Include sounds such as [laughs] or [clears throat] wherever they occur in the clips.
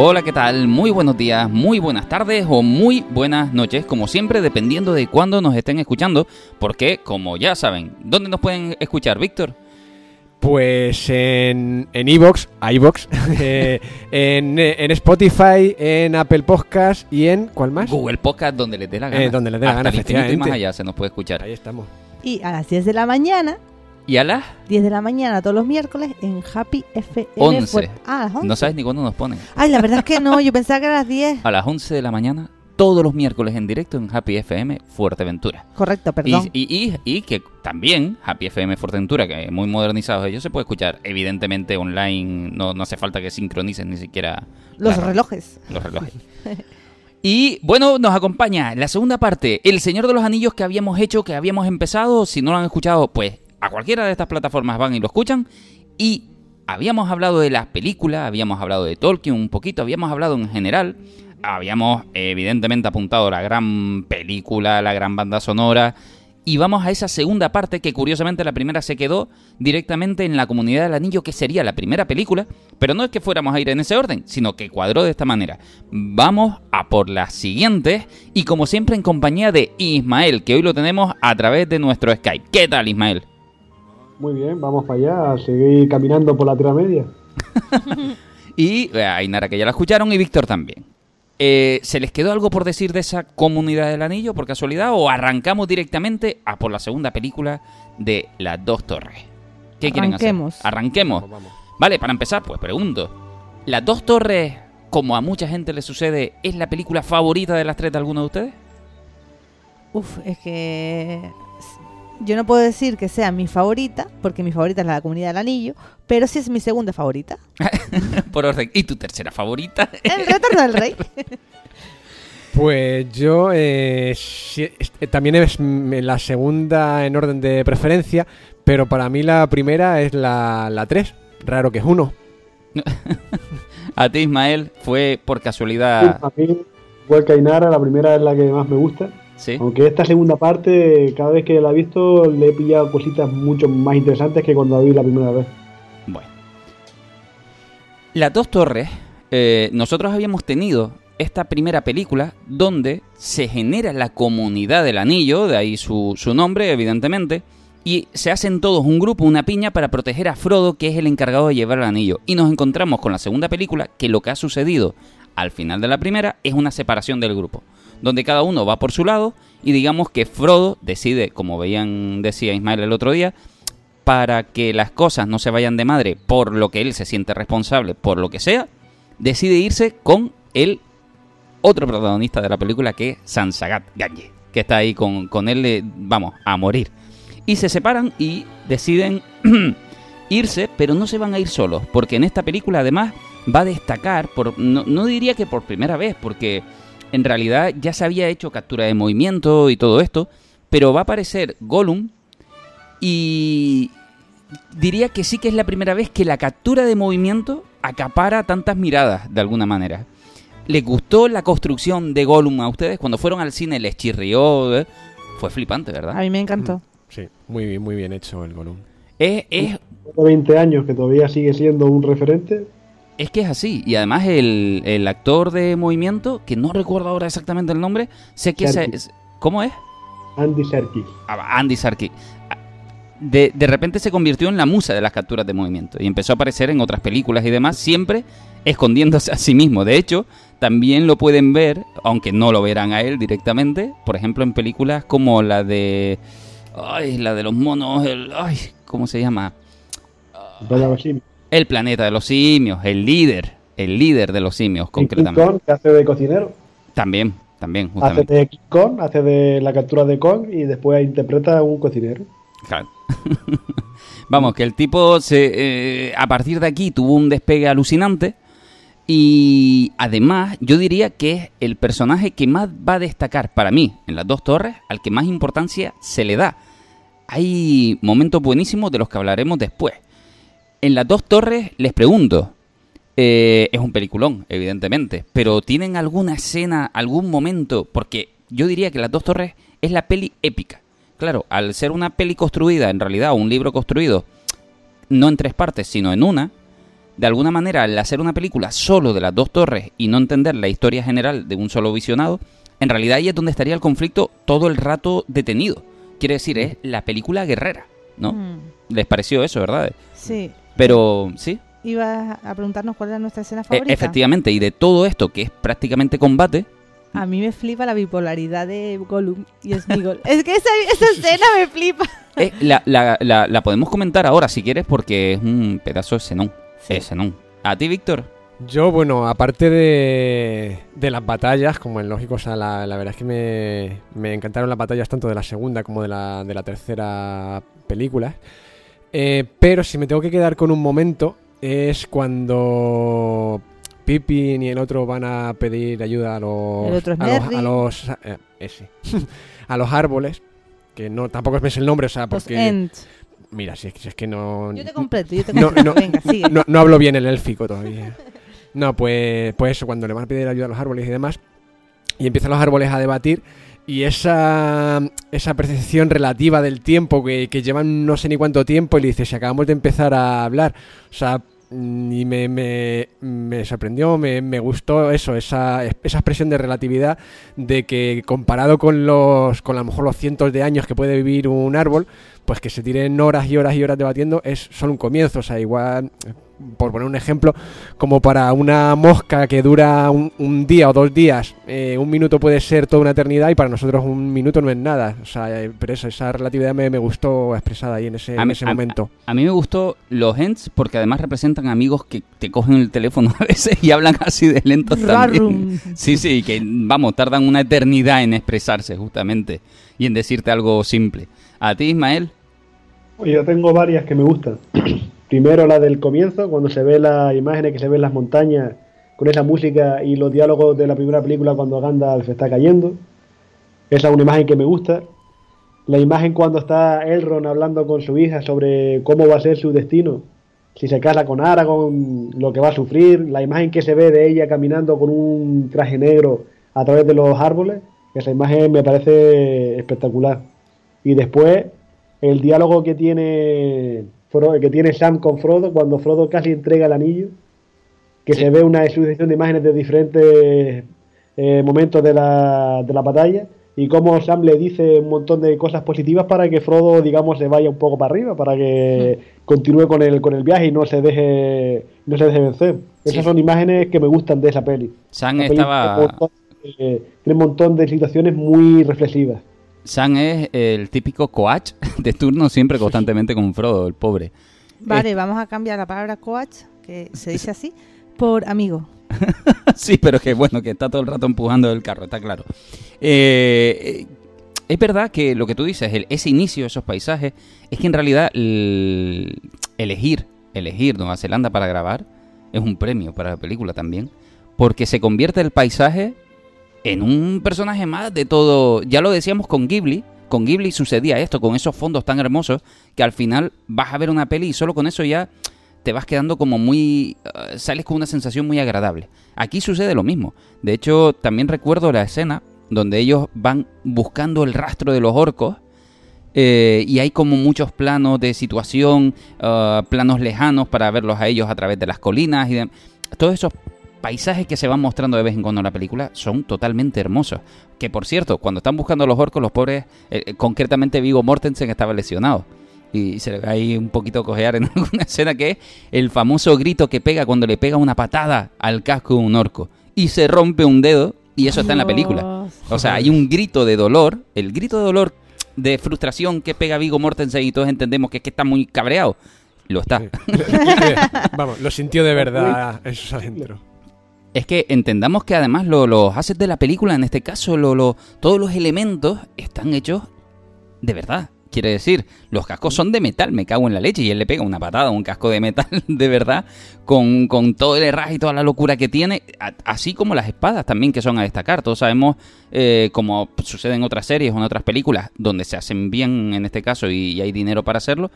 Hola, ¿qué tal? Muy buenos días, muy buenas tardes o muy buenas noches, como siempre, dependiendo de cuándo nos estén escuchando, porque, como ya saben, ¿dónde nos pueden escuchar, Víctor? Pues en en iVoox, iVoox, [laughs] eh, en, eh, en Spotify, en Apple Podcast y en ¿cuál más? Google Podcast, donde les dé la gana. Eh, donde les dé la Hasta gana, el infinito y más allá se nos puede escuchar. Ahí estamos. Y a las 10 de la mañana, ¿Y a las? 10 de la mañana todos los miércoles en Happy FM. 11. Fuer- Ah, a las 11. No sabes ni cuándo nos ponen. Ay, la verdad es que no, yo pensaba que a las 10. A las 11 de la mañana, todos los miércoles en directo en Happy FM Fuerteventura. Correcto, Y, perdón. y, y, y que también Happy FM Fuerteventura, que muy modernizados ellos, se puede escuchar evidentemente online. No, no hace falta que sincronicen ni siquiera los la- relojes. los relojes. [laughs] Y bueno, nos acompaña la segunda parte, El Señor de los Anillos que habíamos hecho, que habíamos empezado. Si no lo han escuchado, pues a cualquiera de estas plataformas van y lo escuchan. Y habíamos hablado de las películas, habíamos hablado de Tolkien un poquito, habíamos hablado en general. Habíamos evidentemente apuntado la gran película, la gran banda sonora. Y vamos a esa segunda parte que curiosamente la primera se quedó directamente en la comunidad del anillo, que sería la primera película. Pero no es que fuéramos a ir en ese orden, sino que cuadró de esta manera. Vamos a por las siguientes y como siempre en compañía de Ismael, que hoy lo tenemos a través de nuestro Skype. ¿Qué tal Ismael? Muy bien, vamos para allá, a seguir caminando por la Tierra Media. [laughs] Y eh, Ainara, que ya la escucharon, y Víctor también. Eh, ¿Se les quedó algo por decir de esa comunidad del anillo por casualidad? ¿O arrancamos directamente a por la segunda película de Las Dos Torres? ¿Qué quieren Arranquemos. hacer? Arranquemos. Vamos, vamos. Vale, para empezar, pues pregunto. ¿Las Dos Torres, como a mucha gente le sucede, es la película favorita de las tres de alguno de ustedes? Uf, es que yo no puedo decir que sea mi favorita, porque mi favorita es la comunidad del anillo, pero sí es mi segunda favorita. [laughs] por orden. ¿Y tu tercera favorita? El retorno del rey. [laughs] Pues yo eh, sí, est- también es la segunda en orden de preferencia, pero para mí la primera es la, la 3. Raro que es uno. [laughs] a ti, Ismael, fue por casualidad. A mí, igual que Ainara, la primera es la que más me gusta. ¿Sí? Aunque esta segunda parte, cada vez que la he visto, le he pillado cositas mucho más interesantes que cuando la vi la primera vez. Bueno. Las dos torres, eh, nosotros habíamos tenido esta primera película donde se genera la comunidad del anillo, de ahí su, su nombre, evidentemente, y se hacen todos un grupo, una piña para proteger a Frodo, que es el encargado de llevar el anillo. Y nos encontramos con la segunda película, que lo que ha sucedido al final de la primera es una separación del grupo, donde cada uno va por su lado y digamos que Frodo decide, como veían, decía Ismael el otro día, para que las cosas no se vayan de madre por lo que él se siente responsable, por lo que sea, decide irse con el otro protagonista de la película que es Sansagat Ganye, que está ahí con, con él, vamos, a morir. Y se separan y deciden [clears throat] irse, pero no se van a ir solos, porque en esta película además va a destacar, por, no diría que por primera vez, porque en realidad ya se había hecho captura de movimiento y todo esto, pero va a aparecer Gollum y diría que sí que es la primera vez que la captura de movimiento acapara tantas miradas de alguna manera. ¿Les gustó la construcción de Gollum a ustedes? Cuando fueron al cine les chirrió. eh? Fue flipante, A ¿verdad? mí me encantó. Sí, muy, bien- muy bien hecho el Gollum. Es, es, De 20 años que todavía sigue siendo un referente. Es que es así. Y además el, el actor de movimiento, que no recuerdo ahora exactamente el nombre, sé que es... ¿Cómo es? Andy Serkis. Ah, Andy Serkis. De, de repente se convirtió en la musa de las capturas de movimiento y empezó a aparecer en otras películas y demás, siempre escondiéndose a sí mismo. De hecho, también lo pueden ver, aunque no lo verán a él directamente, por ejemplo, en películas como la de. Ay, la de los monos. El, ay, ¿cómo se llama? Basimi. El planeta de los simios, el líder. El líder de los simios, Y King concretamente. Kong, que hace de cocinero. También, también, Hace justamente. de King Kong, hace de la captura de Kong y después interpreta a un cocinero. Claro. [laughs] Vamos, que el tipo se, eh, a partir de aquí tuvo un despegue alucinante y además yo diría que es el personaje que más va a destacar para mí en las dos torres, al que más importancia se le da. Hay momentos buenísimos de los que hablaremos después. En las dos torres les pregunto, eh, es un peliculón, evidentemente, pero ¿tienen alguna escena, algún momento? Porque yo diría que las dos torres es la peli épica. Claro, al ser una peli construida, en realidad, un libro construido, no en tres partes, sino en una, de alguna manera, al hacer una película solo de las dos torres y no entender la historia general de un solo visionado, en realidad ahí es donde estaría el conflicto todo el rato detenido. Quiere decir, es la película guerrera, ¿no? Mm, Les pareció eso, ¿verdad? sí. Pero, ¿sí? Ibas a preguntarnos cuál era nuestra escena E- favorita. efectivamente, y de todo esto que es prácticamente combate, A mí me flipa la bipolaridad de Gollum y Smeagol. [laughs] es que esa, esa escena me flipa. eh, la, la- la- la podemos comentar ahora si quieres porque es un pedazo de Zenón. Sí. Es Zenón. ¿A ti, Víctor? Yo, bueno, aparte de, de las batallas, como es lógico, o sea, la, la verdad es que me, me encantaron las batallas tanto de la segunda como de la, de la tercera película. Eh, pero si me tengo que quedar con un momento, es cuando Pippin y el otro van a pedir ayuda a los. Es a los, Merry. a los, eh, ese. [laughs] a los árboles. Que no, tampoco me sé el nombre, o sea, porque. Mira, si es, que- si es que no. Yo te completo, yo te No, completo. no. Venga, sigue. No, no hablo bien el élfico todavía. No, pues, pues eso, cuando le van a pedir ayuda a los árboles y demás, y empiezan los árboles a debatir, y esa, esa percepción relativa del tiempo, que, llevan no sé ni cuánto tiempo, y le dice, si acabamos de empezar a hablar, o sea, mm, y me, me, me sorprendió, me, me gustó eso, esa, esa expresión de relatividad, de que comparado con los, con a lo mejor los cientos de años que puede vivir un árbol, pues que se tiren horas y horas y horas debatiendo es solo un comienzo. O sea, igual, por poner un ejemplo, como para una mosca que dura un, un día o dos días, eh, un minuto puede ser toda una eternidad y para nosotros un minuto no es nada. O sea, eh, pero eso, esa relatividad me, me gustó expresada ahí en ese, A en mí- ese a- momento. A mí me gustó los Ents porque además representan amigos que te cogen el teléfono [laughs] a veces y hablan así de lentos también. [laughs] Sí, sí, que vamos, tardan una eternidad en expresarse justamente y en decirte algo simple. ¿A ti, Ismael? Yo tengo varias que me gustan. [clears throat] Primero la del comienzo, cuando se ve las imágenes que se ven en las montañas, con esa música y los diálogos de la primera película cuando Gandalf está cayendo. Esa es una imagen que me gusta. La imagen cuando está Elrond hablando con su hija sobre cómo va a ser su destino, si se casa con Aragorn, lo que va a sufrir. La imagen que se ve de ella caminando con un traje negro a través de los árboles, esa imagen me parece espectacular. Y después el diálogo que tiene que tiene Sam con Frodo cuando Frodo casi entrega el anillo, que Sí. se ve una sucesión de imágenes de diferentes eh, momentos de la, de la batalla y cómo Sam le dice un montón de cosas positivas para que Frodo, digamos, se vaya un poco para arriba, para que continúe con el, con el viaje y no se deje, no se deje vencer. Sí. Esas son imágenes que me gustan de esa peli. Sam La estaba... Eh, tiene un montón de situaciones muy reflexivas. Sam es el típico coach [laughs] de turno siempre constantemente con Frodo, el pobre. Vale, vamos a cambiar la palabra coach, que se dice así, por amigo. [laughs] sí, pero que bueno, que está todo el rato empujando el carro, está claro. Eh, eh, es verdad que lo que tú dices, el- ese inicio, esos paisajes, es que en realidad el- elegir, elegir Nueva Zelanda para grabar es un premio para la película también, porque se convierte el paisaje en un personaje más de todo. Ya lo decíamos con Ghibli. Con Ghibli sucedía esto, con esos fondos tan hermosos, que al final vas a ver una peli y solo con eso ya te vas quedando como muy... eh, sales con una sensación muy agradable. Aquí sucede lo mismo. De hecho, también recuerdo la escena donde ellos van buscando el rastro de los orcos eh, y hay como muchos planos de situación, eh, planos lejanos para verlos a ellos a través de las colinas y de- todos esos paisajes que se van mostrando de vez en cuando en la película son totalmente hermosos. Que por cierto, cuando están buscando a los orcos, los pobres, eh, eh, concretamente Vigo Mortensen estaba lesionado. Y se le ve ahí un poquito cojear en [laughs] alguna escena que es el famoso grito que pega cuando le pega una patada al casco de un orco. Y se rompe un dedo y eso está en la película. O sea, hay un grito de dolor, el grito de dolor de frustración que pega Vigo Mortensen y todos entendemos que es que está muy cabreado. Lo está. Vamos, lo sintió de verdad eso adentro. Es que entendamos que además lo- los assets de la película, en este caso, lo- lo- todos los elementos están hechos de verdad. Quiere decir, los cascos son de metal, me cago en la leche, y él le pega una patada a un casco de metal [laughs] de verdad, con, con todo el herraje y toda la locura que tiene, así como las espadas también que son a destacar. Todos sabemos, eh, como sucede en otras series o en otras películas, donde se hacen bien en este caso y hay dinero para hacerlo,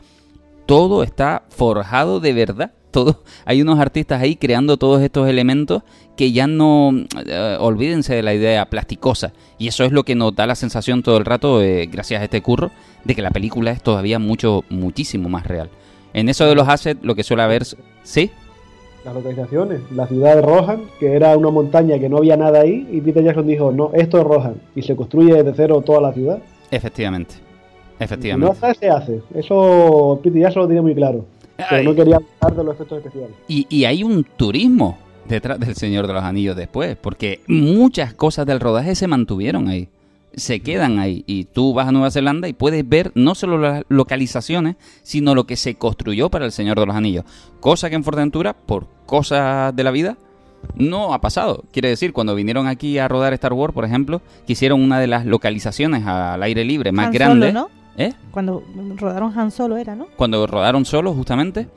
todo está forjado de verdad. Todo, hay unos artistas ahí creando todos estos elementos que ya no eh, olvídense de la idea plasticosa. Y eso es lo que nos da la sensación todo el rato, eh, gracias a este curro, de que la película es todavía mucho, muchísimo más real. En eso de los assets, lo que suele haber. ¿Sí? las localizaciones. La ciudad de Rohan, que era una montaña que no había nada ahí, y Peter Jackson dijo, no, esto es Rohan. Y se construye desde cero toda la ciudad. Efectivamente. No Efectivamente. hace, se hace. Eso Peter Jackson lo tenía muy claro. Pero Ay. no quería hablar de los efectos especiales. Y, y hay un turismo detrás del Señor de los Anillos después, porque muchas cosas del rodaje se mantuvieron ahí, se quedan ahí. Y tú vas a Nueva Zelanda y puedes ver no solo las localizaciones, sino lo que se construyó para el Señor de los Anillos. Cosa que en Fuerteventura, por cosas de la vida, no ha pasado. Quiere decir, cuando vinieron aquí a rodar Star Wars, por ejemplo, que hicieron una de las localizaciones al aire libre más Han grande. Solo, ¿no? ¿Eh? Cuando rodaron Han Solo era, ¿no? cuando rodaron solos justamente,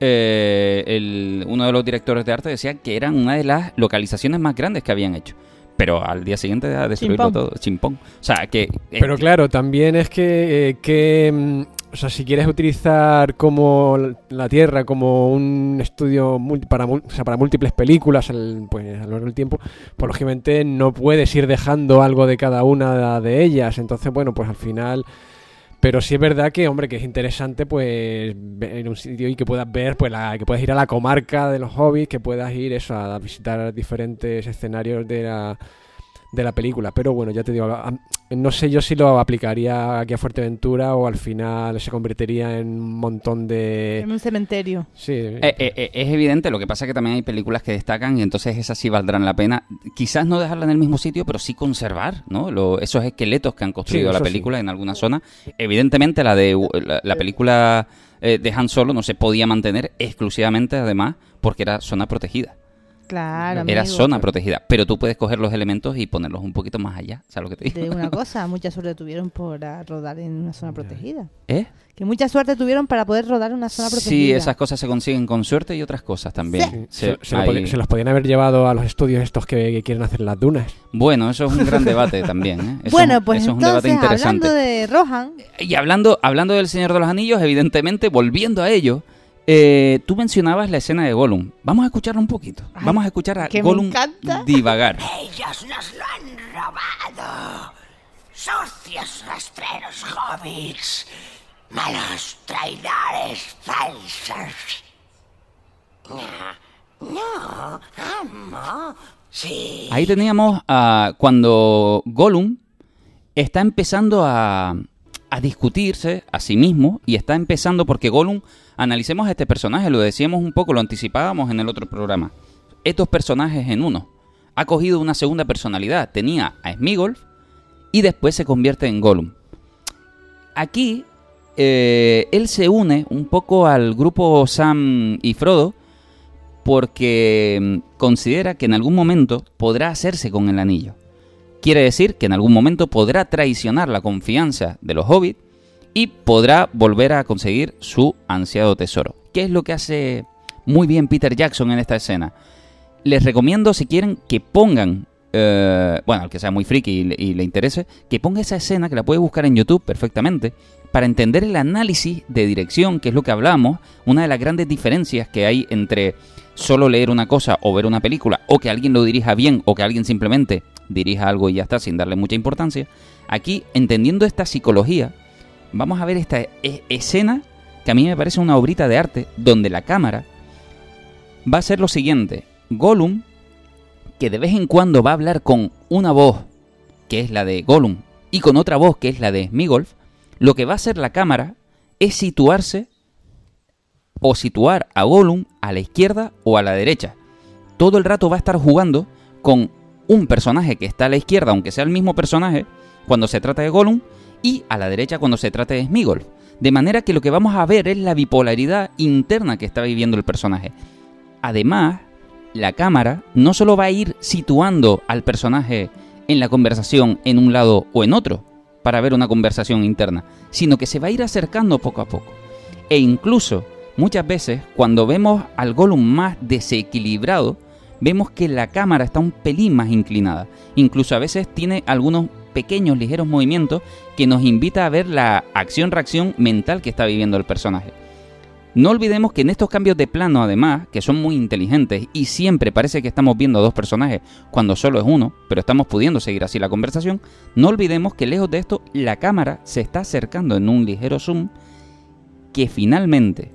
eh, el- uno de los directores de arte decía que eran una de las localizaciones más grandes que habían hecho. Pero al día siguiente a destruirlo Chimpón. todo, chimpón. O sea, que... eh, Pero claro, también es que, eh, que, mm, o sea, si quieres utilizar como la Tierra como un estudio mul- para, mul- o sea, para múltiples películas al- pues, a lo largo del tiempo, pues lógicamente no puedes ir dejando algo de cada una de ellas. Entonces, bueno, pues al final... Pero sí es verdad que, hombre, que es interesante, pues, en un sitio y que puedas ver, pues, la, que puedas ir a la comarca de los hobbies, que puedas ir eso, a visitar diferentes escenarios de la, de la película. Pero bueno, ya te digo, no sé yo si lo aplicaría aquí a Fuerteventura o al final se convertiría en un montón de... En un cementerio. Sí, eh, eh, eh, es evidente, lo que pasa es que también hay películas que destacan y entonces esas sí valdrán la pena. Quizás no dejarla en el mismo sitio, pero sí conservar ¿no? Lo- esos esqueletos que han construido Sí, la sí. película en alguna zona. Evidentemente la de la, la película eh, de Han Solo no se podía mantener exclusivamente además porque era zona protegida. Claro, Era amigo. zona protegida, pero tú puedes coger los elementos y ponerlos un poquito más allá, ¿sabes lo que te digo? De una [laughs] cosa, mucha suerte tuvieron por ah, rodar en una zona protegida. ¿Eh? Que mucha suerte tuvieron para poder rodar en una zona protegida. Sí, esas cosas se consiguen con suerte y otras cosas también. Sí, Sí, se, se ahí- los podían haber llevado a los estudios estos que, que quieren hacer las dunas. Bueno, eso es un gran [laughs] debate también. ¿eh? Eso bueno, es- pues eso es un debate entonces, interesante. hablando de Rohan, Y hablando, hablando del Señor de los Anillos, evidentemente, volviendo a ello, eh, tú mencionabas la escena de Gollum. Vamos a escucharla un poquito. Ay, Vamos a escuchar a Gollum encanta. [laughs] divagar. Ellos nos lo han robado. Sucios rastreros hobbits. Malos traidores falsos. No, no, amo. Sí. Ahí teníamos a cuando Gollum está empezando a, a discutirse a sí mismo y está empezando porque Gollum, analicemos a este personaje, lo decíamos un poco, lo anticipábamos en el otro programa. Estos personajes en uno. Ha cogido una segunda personalidad. Tenía a Smigolf y después se convierte en Gollum. Aquí eh, él se une un poco al grupo Sam y Frodo porque mm, considera que en algún momento podrá hacerse con el anillo. Quiere decir que en algún momento podrá traicionar la confianza de los hobbits y podrá volver a conseguir su ansiado tesoro. ¿Qué es lo que hace muy bien Peter Jackson en esta escena? Les recomiendo, si quieren, que pongan, eh, bueno, al que sea muy friki y le, y le interese, que ponga esa escena, que la puede buscar en YouTube perfectamente, para entender el análisis de dirección, que es lo que hablamos, una de las grandes diferencias que hay entre solo leer una cosa o ver una película, o que alguien lo dirija bien, o que alguien simplemente dirija algo y ya está, sin darle mucha importancia. Aquí, entendiendo esta psicología, vamos a ver esta e- escena que a mí me parece una obrita de arte, donde la cámara va a ser lo siguiente. Gollum, que de vez en cuando va a hablar con una voz, que es la de Gollum, y con otra voz, que es la de Smigolf, lo que va a hacer la cámara es situarse o situar a Gollum a la izquierda o a la derecha. Todo el rato va a estar jugando con un personaje que está a la izquierda, aunque sea el mismo personaje, cuando se trata de Gollum, y a la derecha cuando se trata de Smigolf. De manera que lo que vamos a ver es la bipolaridad interna que está viviendo el personaje. Además, la cámara no solo va a ir situando al personaje en la conversación en un lado o en otro para ver una conversación interna, sino que se va a ir acercando poco a poco. E incluso, muchas veces, cuando vemos al Gollum más desequilibrado, vemos que la cámara está un pelín más inclinada. Incluso a veces tiene algunos pequeños, ligeros movimientos que nos invita a ver la acción-reacción mental que está viviendo el personaje. No olvidemos que en estos cambios de plano, además, que son muy inteligentes y siempre parece que estamos viendo a dos personajes cuando solo es uno, pero estamos pudiendo seguir así la conversación, no olvidemos que lejos de esto la cámara se está acercando en un ligero zoom que finalmente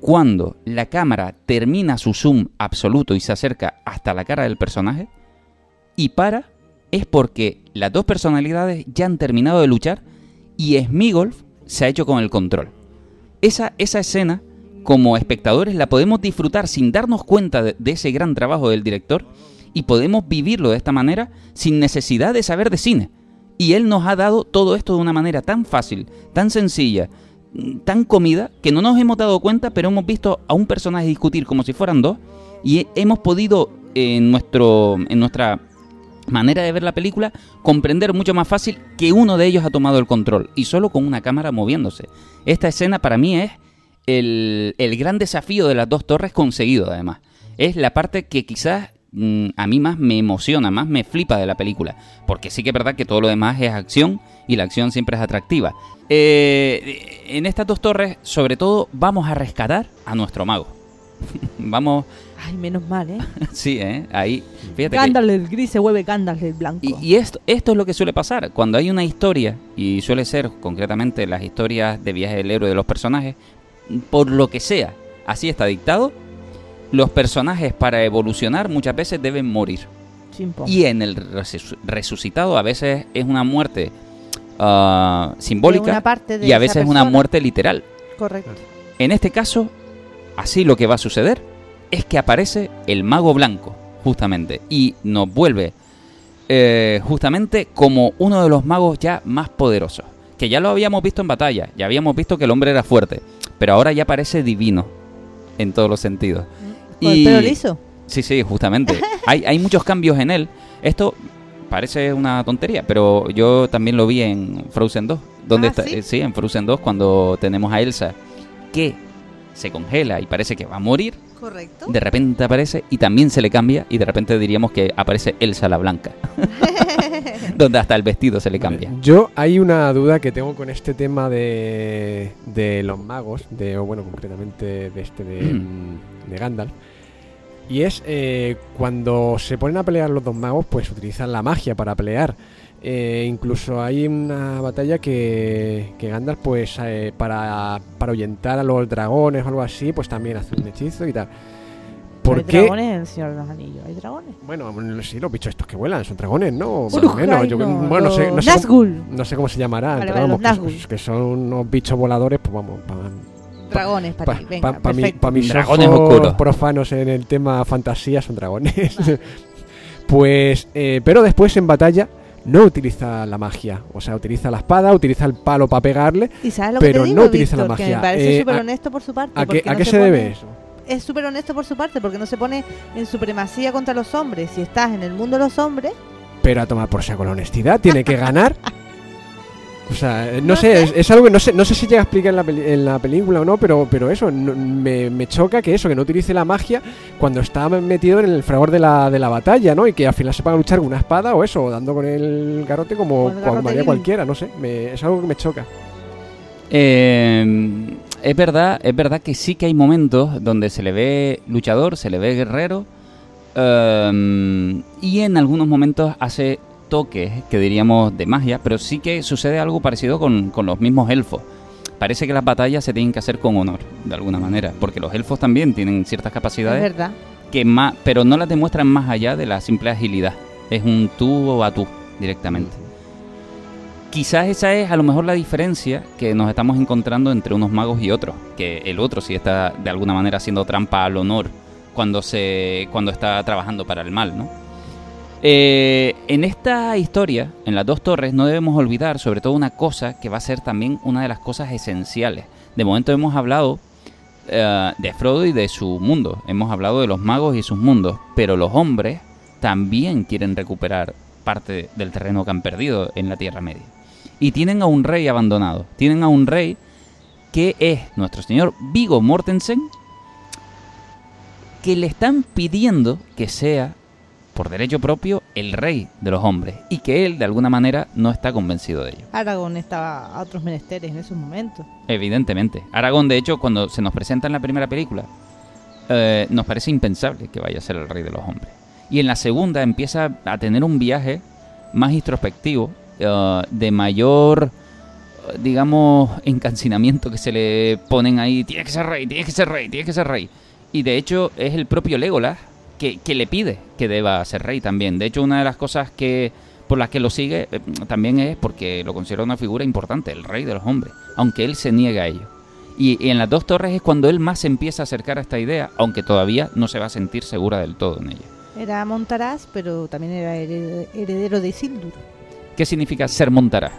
cuando la cámara termina su zoom absoluto y se acerca hasta la cara del personaje y para es porque las dos personalidades ya han terminado de luchar y Smigolf se ha hecho con el control. Esa, esa escena, como espectadores, la podemos disfrutar sin darnos cuenta de, de ese gran trabajo del director y podemos vivirlo de esta manera sin necesidad de saber de cine. Y él nos ha dado todo esto de una manera tan fácil, tan sencilla, tan comida, que no nos hemos dado cuenta, pero hemos visto a un personaje discutir como si fueran dos y he- hemos podido en, nuestro, en nuestra manera de ver la película comprender mucho más fácil que uno de ellos ha tomado el control y solo con una cámara moviéndose. Esta escena para mí es el, el gran desafío de las dos torres conseguido además. Es la parte que quizás mm, a mí más me emociona, más me flipa de la película. Porque sí que es verdad que todo lo demás es acción y la acción siempre es atractiva. Eh, en estas dos torres, sobre todo, vamos a rescatar a nuestro mago. [laughs] vamos, Ay, menos mal, ¿eh? [laughs] sí, ¿eh? Ahí, fíjate que... Gandalf el gris se vuelve Gandalf el blanco. Y, y esto, esto es lo que suele pasar. Cuando hay una historia, y suele ser concretamente las historias de viaje del héroe de los personajes, por lo que sea, así está dictado, los personajes para evolucionar muchas veces deben morir. Chimpón. Y en el resu- resucitado a veces es una muerte ah, simbólica una parte y a veces es una muerte literal. Correcto. En este caso, así lo que va a suceder es que aparece el mago blanco, justamente, y nos vuelve eh, justamente como uno de los magos ya más poderosos. Que ya lo habíamos visto en batalla, ya habíamos visto que el hombre era fuerte, pero ahora ya parece divino en todos los sentidos. Con el pelo liso. Sí, sí, justamente. [laughs] hay, hay muchos cambios en él. Esto parece una tontería, pero yo también lo vi en Frozen 2. Donde Ah, está, ¿sí? eh, sí, en Frozen 2, cuando tenemos a Elsa que se congela y parece que va a morir. Correcto. De repente aparece y también se le cambia y de repente diríamos que aparece Elsa la Blanca. [laughs] donde hasta el vestido se le cambia. Yo hay una duda que tengo con este tema de, de los magos, de, o bueno, concretamente de este de, Mm. de Gandalf. Y es eh, cuando se ponen a pelear los dos magos, pues utilizan la magia para pelear. Eh, incluso hay una batalla que, que Gandalf, pues eh, para, para ahuyentar a los dragones o algo así, pues también hace un hechizo y tal. ¿Por hay qué? dragones en Señor de los Anillos. Hay dragones. Bueno, sí, los bichos estos que vuelan son dragones, ¿no? Más o menos. Yo- no, bueno, no sé, no sé cómo- no sé cómo se llamará, Vale, pero vale, vamos, que, que son unos bichos voladores, pues vamos, para Dragones para ti. Venga, perfecto. pa mis Dragones ojos oscuros. profanos en el tema fantasía son dragones. [laughs] pues, eh, pero después en batalla no utiliza la magia, o sea, utiliza la espada, utiliza el palo para pegarle. ¿Y sabes lo pero que te no utiliza la? Que magia. me parece Eh, súper a- honesto por su parte. ¿A qué, a no qué se se debe eso? Es súper honesto por su parte porque no se pone en supremacía contra los hombres. Si estás en el mundo de los hombres, Pero a tomar por saco la honestidad, tiene que ganar. [laughs] O sea, eh, no, No sé, es, es algo que no sé, no sé si llega a explicar en la, peli- en la película o no, pero, pero eso, no- me, me choca que eso, que no utilice la magia cuando está metido en el fragor de la, de la batalla, ¿no? Y que al final se ponga a luchar con una espada o eso, o dando con el garrote como, haría vil. cualquiera, no sé, me- es algo que me choca. Eh, es verdad, es verdad que sí que hay momentos donde se le ve luchador, se le ve guerrero, eh, y en algunos momentos hace toques, que diríamos, de magia, pero sí que sucede algo parecido con, con los mismos elfos. Parece que las batallas se tienen que hacer con honor, de alguna manera, porque los elfos también tienen ciertas es capacidades verdad. que más, pero no las demuestran más allá de la simple agilidad. Es un tú a tú directamente. Quizás esa es a lo mejor la diferencia que nos estamos encontrando entre unos magos y otros, que el otro sí está de alguna manera haciendo trampa al honor cuando se cuando está trabajando para el mal, ¿no? Eh, en esta historia, en las dos torres, no debemos olvidar sobre todo una cosa que va a ser también una de las cosas esenciales. De momento hemos hablado eh, de Frodo y de su mundo, hemos hablado de los magos y sus mundos, pero los hombres también quieren recuperar parte del terreno que han perdido en la Tierra Media. Y tienen a un rey abandonado, tienen a un rey que es nuestro señor Vigo Mortensen, que le están pidiendo que sea, por derecho propio, el rey de los hombres, y que él de alguna manera no está convencido de ello. Aragorn estaba a otros menesteres en esos momentos. Evidentemente. Aragón, de hecho, cuando se nos presenta en la primera película, eh, nos parece impensable que vaya a ser el rey de los hombres. Y en la segunda empieza a tener un viaje más introspectivo, eh, de mayor digamos, encancinamiento que se le ponen ahí. Tienes que ser rey, tienes que ser rey, tienes que ser rey. Y de hecho es el propio Legolas que, que le pide que deba ser rey también. De hecho, una de las cosas que por las que lo sigue eh, también es porque lo considera una figura importante, el rey de los hombres, aunque él se niega a ello. Y, y en las dos torres es cuando él más se empieza a acercar a esta idea, aunque todavía no se va a sentir segura del todo en ella. Era Montaraz, pero también era hered- heredero de Isildur. ¿Qué significa ser Montaraz?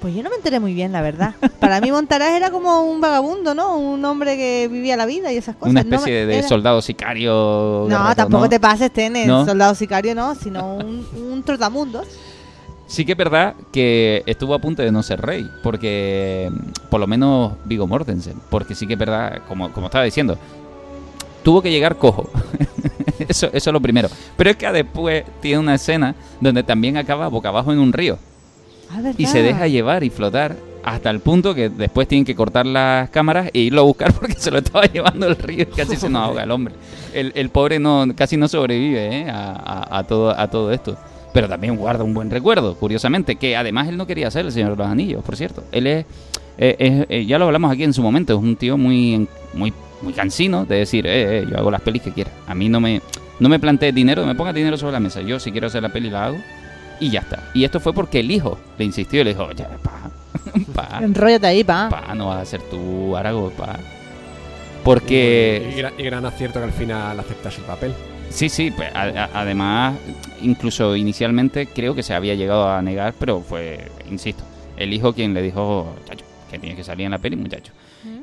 Pues yo no me enteré muy bien, la verdad. Para mí Montaraz era como un vagabundo, ¿no? Un hombre que vivía la vida y esas cosas. Una No me- especie de era- soldado sicario. No, tampoco ¿no? te pases, ten, ¿No? soldado sicario, no, sino un, un trotamundos. Sí que es verdad que estuvo a punto de no ser rey, porque mm, por lo menos Vigo Mortensen, porque sí que es verdad, como, como estaba diciendo, tuvo que llegar cojo. [laughs] eso, eso es lo primero. Pero es que después tiene una escena donde también acaba boca abajo en un río Ah, y se deja llevar y flotar hasta el punto que después tienen que cortar las cámaras e irlo a buscar [laughs] porque se lo estaba llevando el río y casi se nos ahoga el hombre. El, el pobre no casi no sobrevive ¿eh? a, a- todo, a todo esto. Pero también guarda un buen recuerdo, curiosamente, que además él no quería ser el Señor de los Anillos, por cierto. Él es, eh, eh, ya lo hablamos aquí en su momento, es un tío muy, muy, muy cansino de decir, eh, yo hago las pelis que quiera. A mí no me, no me plantees dinero, me ponga dinero sobre la mesa. Yo si quiero hacer la peli la hago y ya está. Y esto fue porque el hijo le insistió, le dijo, ya, pa, [laughs] pa, Enróllate ahí, pa. pa, no vas a ser tú, Arago, pa. Porque... Y, gran, y gran acierto que al final aceptas el papel. Sí, sí, pues, a- a- además, incluso inicialmente creo que se había llegado a negar, pero fue, insisto, el hijo quien le dijo, muchacho, que tienes que salir en la peli, muchacho.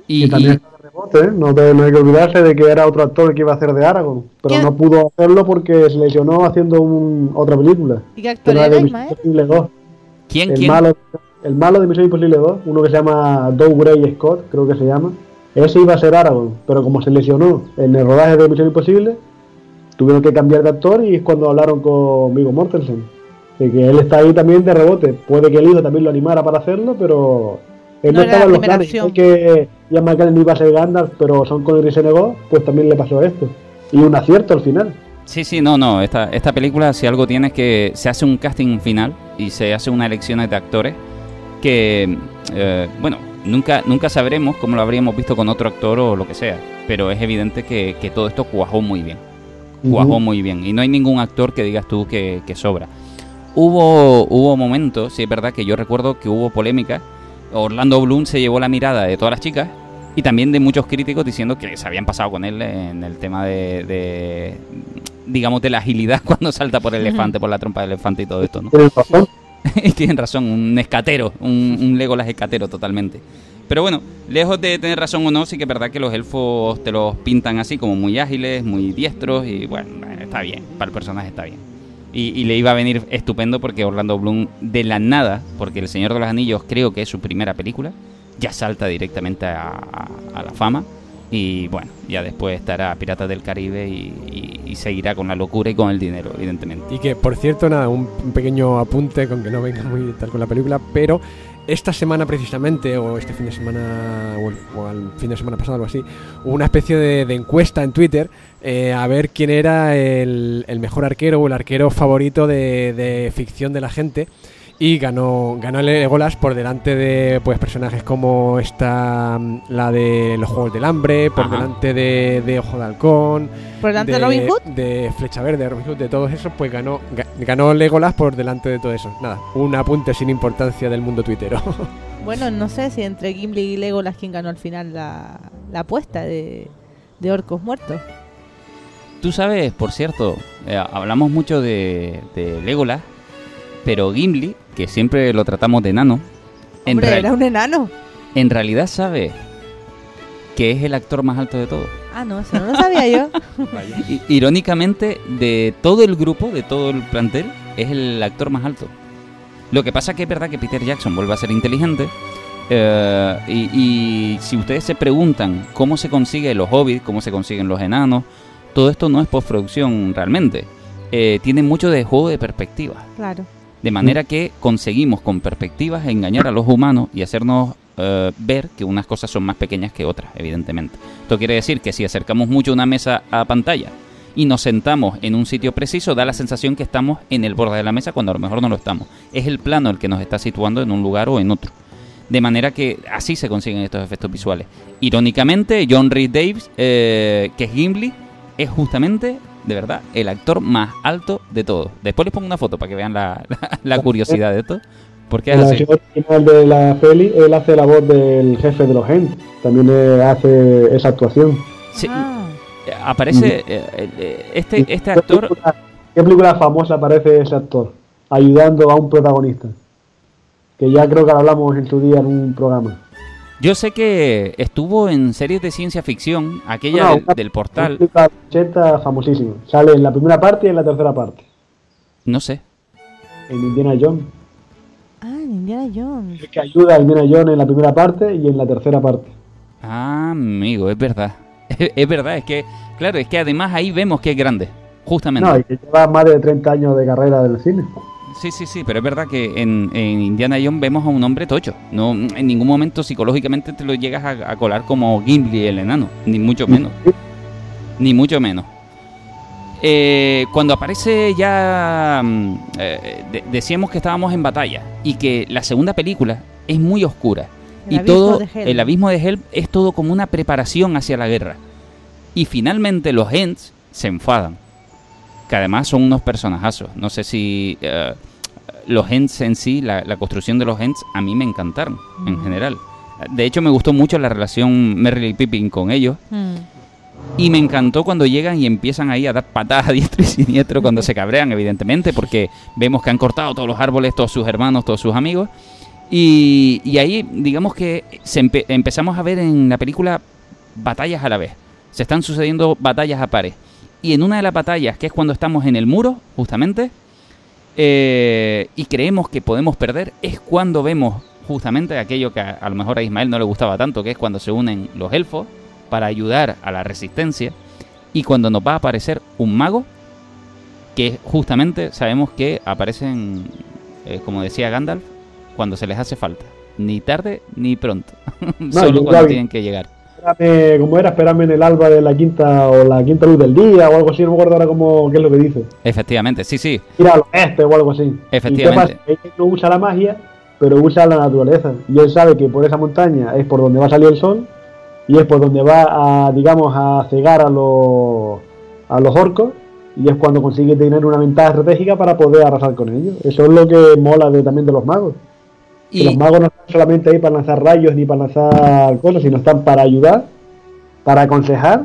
Y, Y, también y- está de rebote, ¿eh? no, te- no hay que olvidarse de que era otro actor el que iba a hacer de Aragorn, pero no pudo hacerlo porque se lesionó haciendo un- otra película. ¿Y qué actor era era, de Misión Ismael? Imposible 2. ¿quién, El quién? malo, el malo de Misión Imposible 2, uno que se llama Doug Gray Scott, creo que se llama. Ese iba a ser Aragorn, pero como se lesionó en el rodaje de Misión Imposible, tuvieron que cambiar de actor y es cuando hablaron con Viggo Mortensen. De que él está ahí también de rebote. Puede que el hijo también lo animara para hacerlo, pero él No no, estaba en los planes. opción. Que Ian McKellen iba a ser Gandalf, pero Son Connery se negó, pues también le pasó esto. Y un acierto al final. Sí, sí, no, no, esta, esta película si algo tiene es que se hace un casting final y se hace una elección de actores que, eh, bueno, nunca, nunca sabremos cómo lo habríamos visto con otro actor o lo que sea, pero es evidente que, que todo esto cuajó muy bien. cuajó muy bien. Y no hay ningún actor que digas tú que, que sobra. Hubo, hubo momentos, sí es verdad que yo recuerdo que hubo polémica. Orlando Bloom se llevó la mirada de todas las chicas y también de muchos críticos diciendo que se habían pasado con él en el tema de, de, digamos, de la agilidad [laughs] cuando salta por el elefante, por la trompa del elefante y todo esto, ¿no? Tienes razón. [laughs] y tienen razón, un escatero, un, un Legolas escatero totalmente. Pero bueno, lejos de tener razón o no, sí que es verdad que los elfos te los pintan así como muy ágiles, muy diestros y bueno, bueno, está bien, para el personaje está bien. Y, le iba a venir estupendo porque Orlando Bloom de la nada, porque El Señor de los Anillos creo que es su primera película, ya salta directamente a, a- la fama y bueno, ya después estará Piratas del Caribe y, seguirá con la locura y con el dinero, evidentemente. Y que, por cierto, nada, un, pequeño apunte con que no venga muy tal con la película, pero esta semana precisamente, o este fin de semana, o, el- o fin de semana pasado, algo así, hubo una especie de encuesta en Twitter eh, a ver quién era el, el mejor arquero o el arquero favorito de, de ficción de la gente. Y ganó, ganó Legolas por delante de pues personajes como esta, mm, la de los Juegos del Hambre, por Ajá. delante de, de Ojo de Halcón, ¿Por delante de Robin Hood? de Flecha Verde, Robin Hood, de todos esos, pues ganó, ga- ganó Legolas por delante de todo eso. Nada, un apunte sin importancia del mundo tuitero. [laughs] Bueno, no sé si entre Gimli y Legolas quien ganó al final la, la apuesta de, de orcos muertos. Tú sabes, por cierto, eh, hablamos mucho de, de Legolas, pero Gimli, que siempre lo tratamos de enano, en, Hombre, real- era un enano. en realidad sabe que es el actor más alto de todos. Ah, no, eso no lo sabía yo. [laughs] Irónicamente, de todo el grupo, de todo el plantel, es el actor más alto. Lo que pasa que es verdad que Peter Jackson vuelve a ser inteligente. eh, y, y si ustedes se preguntan cómo se consigue los hobbits, cómo se consiguen los enanos, todo esto no es postproducción realmente. Eh, tiene mucho de juego de perspectiva. Claro. De manera que conseguimos con perspectivas engañar a los humanos y hacernos eh, ver que unas cosas son más pequeñas que otras, evidentemente. Esto quiere decir que si acercamos mucho una mesa a pantalla y nos sentamos en un sitio preciso, da la sensación que estamos en el borde de la mesa cuando a lo mejor no lo estamos. Es el plano el que nos está situando en un lugar o en otro. De manera que así se consiguen estos efectos visuales. Irónicamente, John Reed Davis, eh, que es Gimli, es justamente, de verdad, el actor más alto de todos. Después les pongo una foto para que vean la, la- la curiosidad de esto. Porque es En la así. versión original de la peli, él hace la voz del jefe de los Ents. También eh, hace esa actuación. Sí, Ah, aparece eh, eh, este, este ¿Qué actor. película- ¿Qué película famosa aparece ese actor? Ayudando a un protagonista. Que ya creo que lo hablamos en su día en un programa. Yo sé que estuvo en series de ciencia ficción, aquella No, del, del portal. 80 famosísima. Sale en la primera parte y en la tercera parte. No sé. En Indiana Jones. ah, en Indiana Jones. Es que ayuda a Indiana Jones en la primera parte y en la tercera parte. Ah, amigo, es verdad. [laughs] Es verdad, es que, claro, es que además ahí vemos que es grande. Justamente. No, y que lleva más de 30 años de carrera del cine. Sí, sí, sí, pero es verdad que en, en Indiana Jones vemos a un hombre tocho. No, en ningún momento psicológicamente te lo llegas a, a colar como Gimli el enano, ni mucho menos. Ni mucho menos. Eh, cuando aparece ya... mm, eh, de- decíamos que estábamos en batalla y que la segunda película es muy oscura. El y todo, el abismo de Helm es todo como una preparación hacia la guerra. Y finalmente los Ents se enfadan. Que además son unos personajazos. No sé si eh, los Ents en sí, la, la construcción de los Ents, a mí me encantaron en Mm. general. De hecho, me gustó mucho la relación Merry y Pippin con ellos. Mm. Y me encantó cuando llegan y empiezan ahí a dar patadas a diestro y siniestro cuando se cabrean, evidentemente, porque vemos que han cortado todos los árboles, todos sus hermanos, todos sus amigos. Y, y ahí, digamos que se empe- empezamos a ver en la película batallas a la vez. Se están sucediendo batallas a pares. Y en una de las batallas, que es cuando estamos en el muro, justamente, eh, y creemos que podemos perder, es cuando vemos justamente aquello que a, a lo mejor a Ismael no le gustaba tanto, que es cuando se unen los elfos para ayudar a la resistencia y cuando nos va a aparecer un mago que justamente sabemos que aparecen, eh, como decía Gandalf, cuando se les hace falta. Ni tarde ni pronto. [laughs] Solo cuando Gaby. tienen que llegar. Espérame, como era, espérame en el alba de la quinta o la quinta luz del día o algo así, no me acuerdo ahora cómo, qué es lo que dice. Efectivamente, sí, sí. Ir al oeste o algo así. Efectivamente. ¿Y qué pasa? Él no usa la magia, pero usa la naturaleza. Y él sabe que por esa montaña es por donde va a salir el sol y es por donde va a, digamos, a cegar a los, a los orcos y es cuando consigue tener una ventaja estratégica para poder arrasar con ellos. Eso es lo que mola de- también de los magos. Y, los magos no están solamente ahí para lanzar rayos ni para lanzar cosas, sino están para ayudar, para aconsejar,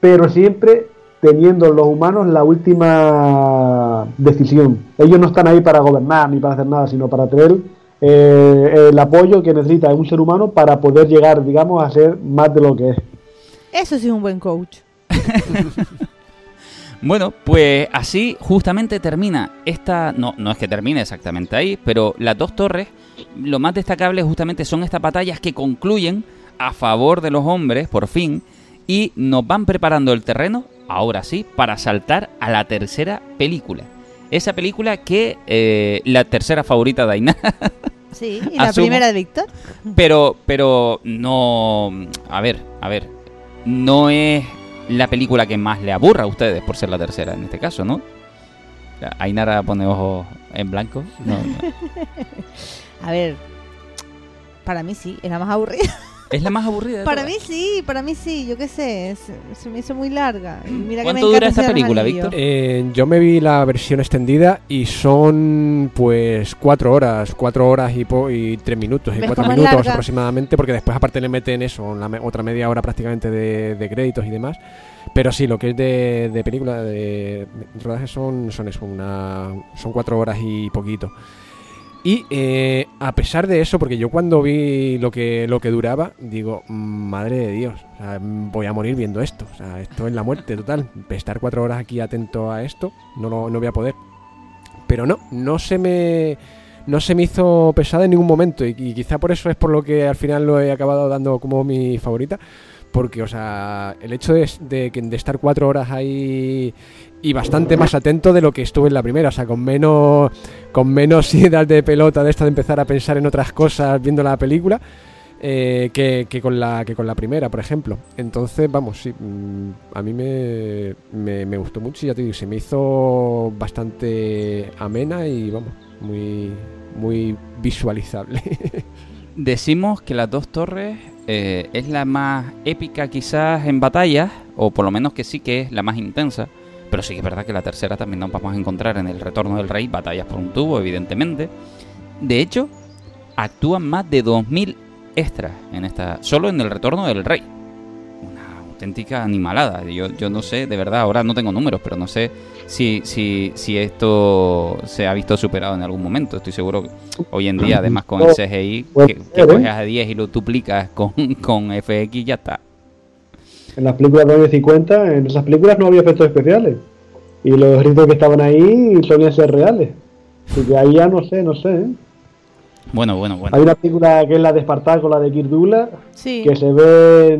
pero siempre teniendo los humanos la última decisión. Ellos no están ahí para gobernar ni para hacer nada, sino para tener eh, el apoyo que necesita un ser humano para poder llegar, digamos, a ser más de lo que es. Eso sí es un buen coach. [laughs] Bueno, pues así justamente termina esta, no, no es que termine exactamente ahí, pero las dos torres, lo más destacable justamente son estas batallas que concluyen a favor de los hombres, por fin, y nos van preparando el terreno, ahora sí, para saltar a la tercera película. Esa película que eh, la tercera favorita de Aina, [laughs] Sí, y la Asumo. primera de Víctor. pero, pero no, a ver, a ver, no es la película que más le aburra a ustedes por ser la tercera en este caso, ¿no? Ainara pone ojos en blanco. No, no. [laughs] A ver, para mí sí, es la más aburrida. Es la más aburrida. de Para todas. mí sí, para mí sí, yo qué sé, se, se me hizo muy larga. Y mira que me ¿Cuánto dura encanta esta película. Víctor? Eh, yo me vi la versión extendida y son pues cuatro horas, cuatro horas y, po- y tres minutos, y ¿Ves cuatro minutos larga? aproximadamente, porque después aparte le meten eso, la me- otra media hora prácticamente de, de créditos y demás. Pero sí, lo que es de, de película, de, de rodaje son, son eso, una, son cuatro horas y poquito. Y eh, a pesar de eso, porque yo cuando vi lo que, lo que duraba, digo, "Mm, madre de Dios, o sea, voy a morir viendo esto. O sea, esto es la muerte total. Estar cuatro horas aquí atento a esto, no, lo- no voy a poder. Pero no, no se me no se me hizo pesada en ningún momento. Y quizá por eso es por lo que al final lo he acabado dando como mi favorita. Porque, o sea, el hecho de, de, estar cuatro horas ahí y bastante más atento de lo que estuve en la primera. O sea, con menos, con menos [laughs] ideas de pelota de esta de empezar a pensar en otras cosas viendo la película. eh, que, que con la, que con la primera, por ejemplo. Entonces, vamos, sí, mm, a mí me, me, me gustó mucho y ya te digo, se me hizo bastante amena y, vamos, muy, muy visualizable. [laughs] Decimos que las dos torres eh, es la más épica quizás en batallas, o por lo menos que sí que es la más intensa, pero sí que es verdad que la tercera también nos vamos a encontrar en el Retorno del Rey, batallas por un tubo, evidentemente. De hecho, actúan más de 2.000 extras en esta, solo en el Retorno del Rey. Auténtica animalada. Yo, yo no sé, de verdad, ahora no tengo números, pero no sé si, si, si esto se ha visto superado en algún momento. Estoy seguro que hoy en día, además con el CGI, que, que coges a 10 y lo duplicas con, con FX, ya está. En las películas de los años 50, en esas películas no había efectos especiales. Y los gritos que estaban ahí solían ser reales. Así que ahí ya no sé, no sé. ¿eh? Bueno, bueno, bueno. Hay una película que es la de Espartaco, la de Kirk Douglas, Sí. que se ve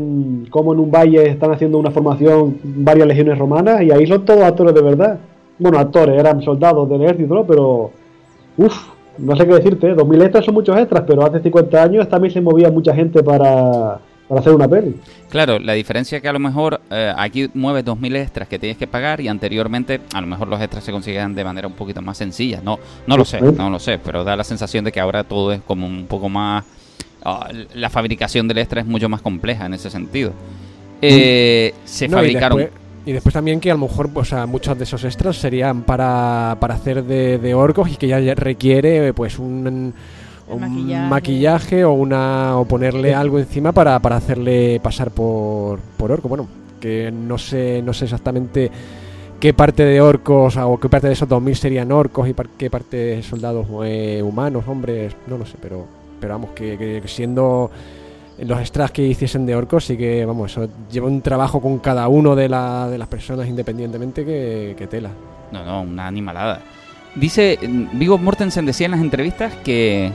como en un valle están haciendo una formación varias legiones romanas y ahí son todos actores de verdad. Bueno, actores, eran soldados del ejército, ¿no? pero uff, no sé qué decirte, ¿eh? 2000 extras son muchos extras, pero hace 50 años también se movía mucha gente para, para hacer una peli. Claro, la diferencia es que a lo mejor eh, aquí mueves 2.000 extras que tienes que pagar y anteriormente a lo mejor los extras se conseguían de manera un poquito más sencilla. No, no lo sé, no lo sé, pero da la sensación de que ahora todo es como un poco más... ah, la fabricación del extra es mucho más compleja en ese sentido. Eh, se No, y fabricaron... después- Y después también que a lo mejor, o sea, muchos de esos extras serían para, para hacer de, de orcos y que ya requiere pues un, un maquillaje. maquillaje. o una o ponerle algo encima para, para hacerle pasar por, por orco. Bueno, que no sé, no sé exactamente qué parte de orcos o qué parte de esos 2000 serían orcos y par- qué parte de soldados eh, humanos, hombres, no lo sé, pero, pero vamos, que, que siendo los extras que hiciesen de orcos sí que, vamos, eso lleva un trabajo con cada uno de, la- de las personas independientemente que, que tela. No, no, una animalada. Dice, mm, Vigo Mortensen decía en las entrevistas que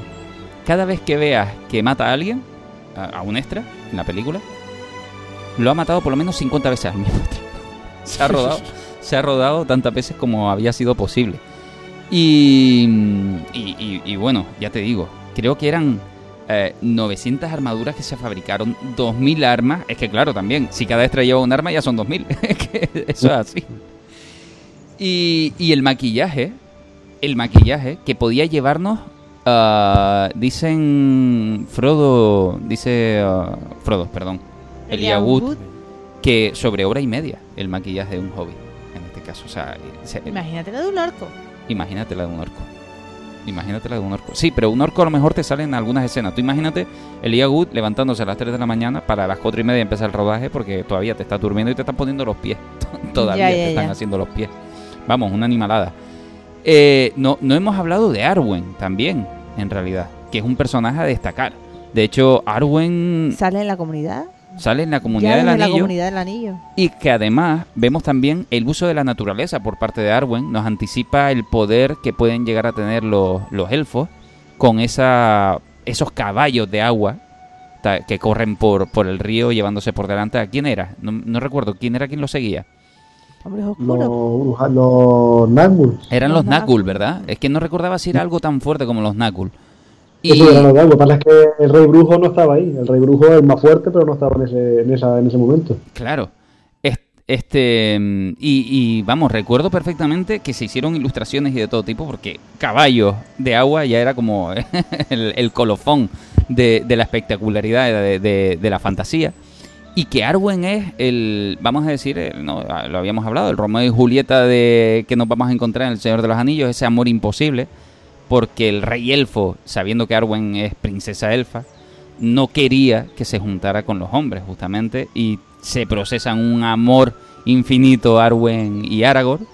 cada vez que veas que mata a alguien, a, a un extra, en la película, lo ha matado por lo menos 50 veces al mismo [laughs] tiempo. Se ha rodado, [laughs] se ha rodado tantas veces como había sido posible. Y, y, y- y bueno, ya te digo, creo que eran eh, 900 armaduras que se fabricaron, 2000 armas. Es que claro, también, si cada extra lleva un arma ya son 2000. [laughs] Es que Eso es así. Y, y el maquillaje, el maquillaje que podía llevarnos, ah, dicen Frodo, dice ah, Frodo, perdón, Elijah Wood, que sobre hora y media el maquillaje de un hobby, en este caso. O sea, se- Imagínate lo de un orco. imagínate la de un orco. Imagínate la de un orco. Sí, pero un orco a lo mejor te sale en algunas escenas. Tú imagínate Elijah Wood levantándose a las 3 de la mañana para las 4 y media empezar el rodaje porque todavía te estás durmiendo y te están poniendo los pies. [laughs] todavía Ya, te están ya. haciendo los pies. Vamos, una animalada. Eh, no, no hemos hablado de Arwen también, en realidad, que es un personaje a destacar. De hecho, Arwen Sale en la comunidad. sale en la comunidad del desde la anillo comunidad del anillo. y que además vemos también el uso de la naturaleza por parte de Arwen. Nos anticipa el poder que pueden llegar a tener los, los elfos con esa, esos caballos de agua que corren por, por el río llevándose por delante. ¿A quién era? No, no recuerdo. ¿Quién era quien lo seguía? Hombres Los, oscuros. bruja- los Nazgûl. Eran Los los Nakul. ¿verdad? Es que no recordaba si era algo tan fuerte como los Nakul. Eso Y, era lo que hago. Lo que pasa es que el rey brujo no estaba ahí. El rey brujo es más fuerte, pero no estaba en ese, en esa, en ese momento. Claro. Es- Este, mm, y, y, vamos, recuerdo perfectamente que se hicieron ilustraciones y de todo tipo, porque caballos de agua ya era como [laughs] el, el colofón de, de la espectacularidad de, de- de la fantasía. Y que Arwen es el, vamos a decir, no, ah, lo habíamos hablado, el Romeo y Julieta de que nos vamos a encontrar en El Señor de los Anillos, ese amor imposible, porque el rey elfo, sabiendo que Arwen es princesa elfa, no quería que se juntara con los hombres, justamente, y se procesan un amor infinito Arwen y Aragorn,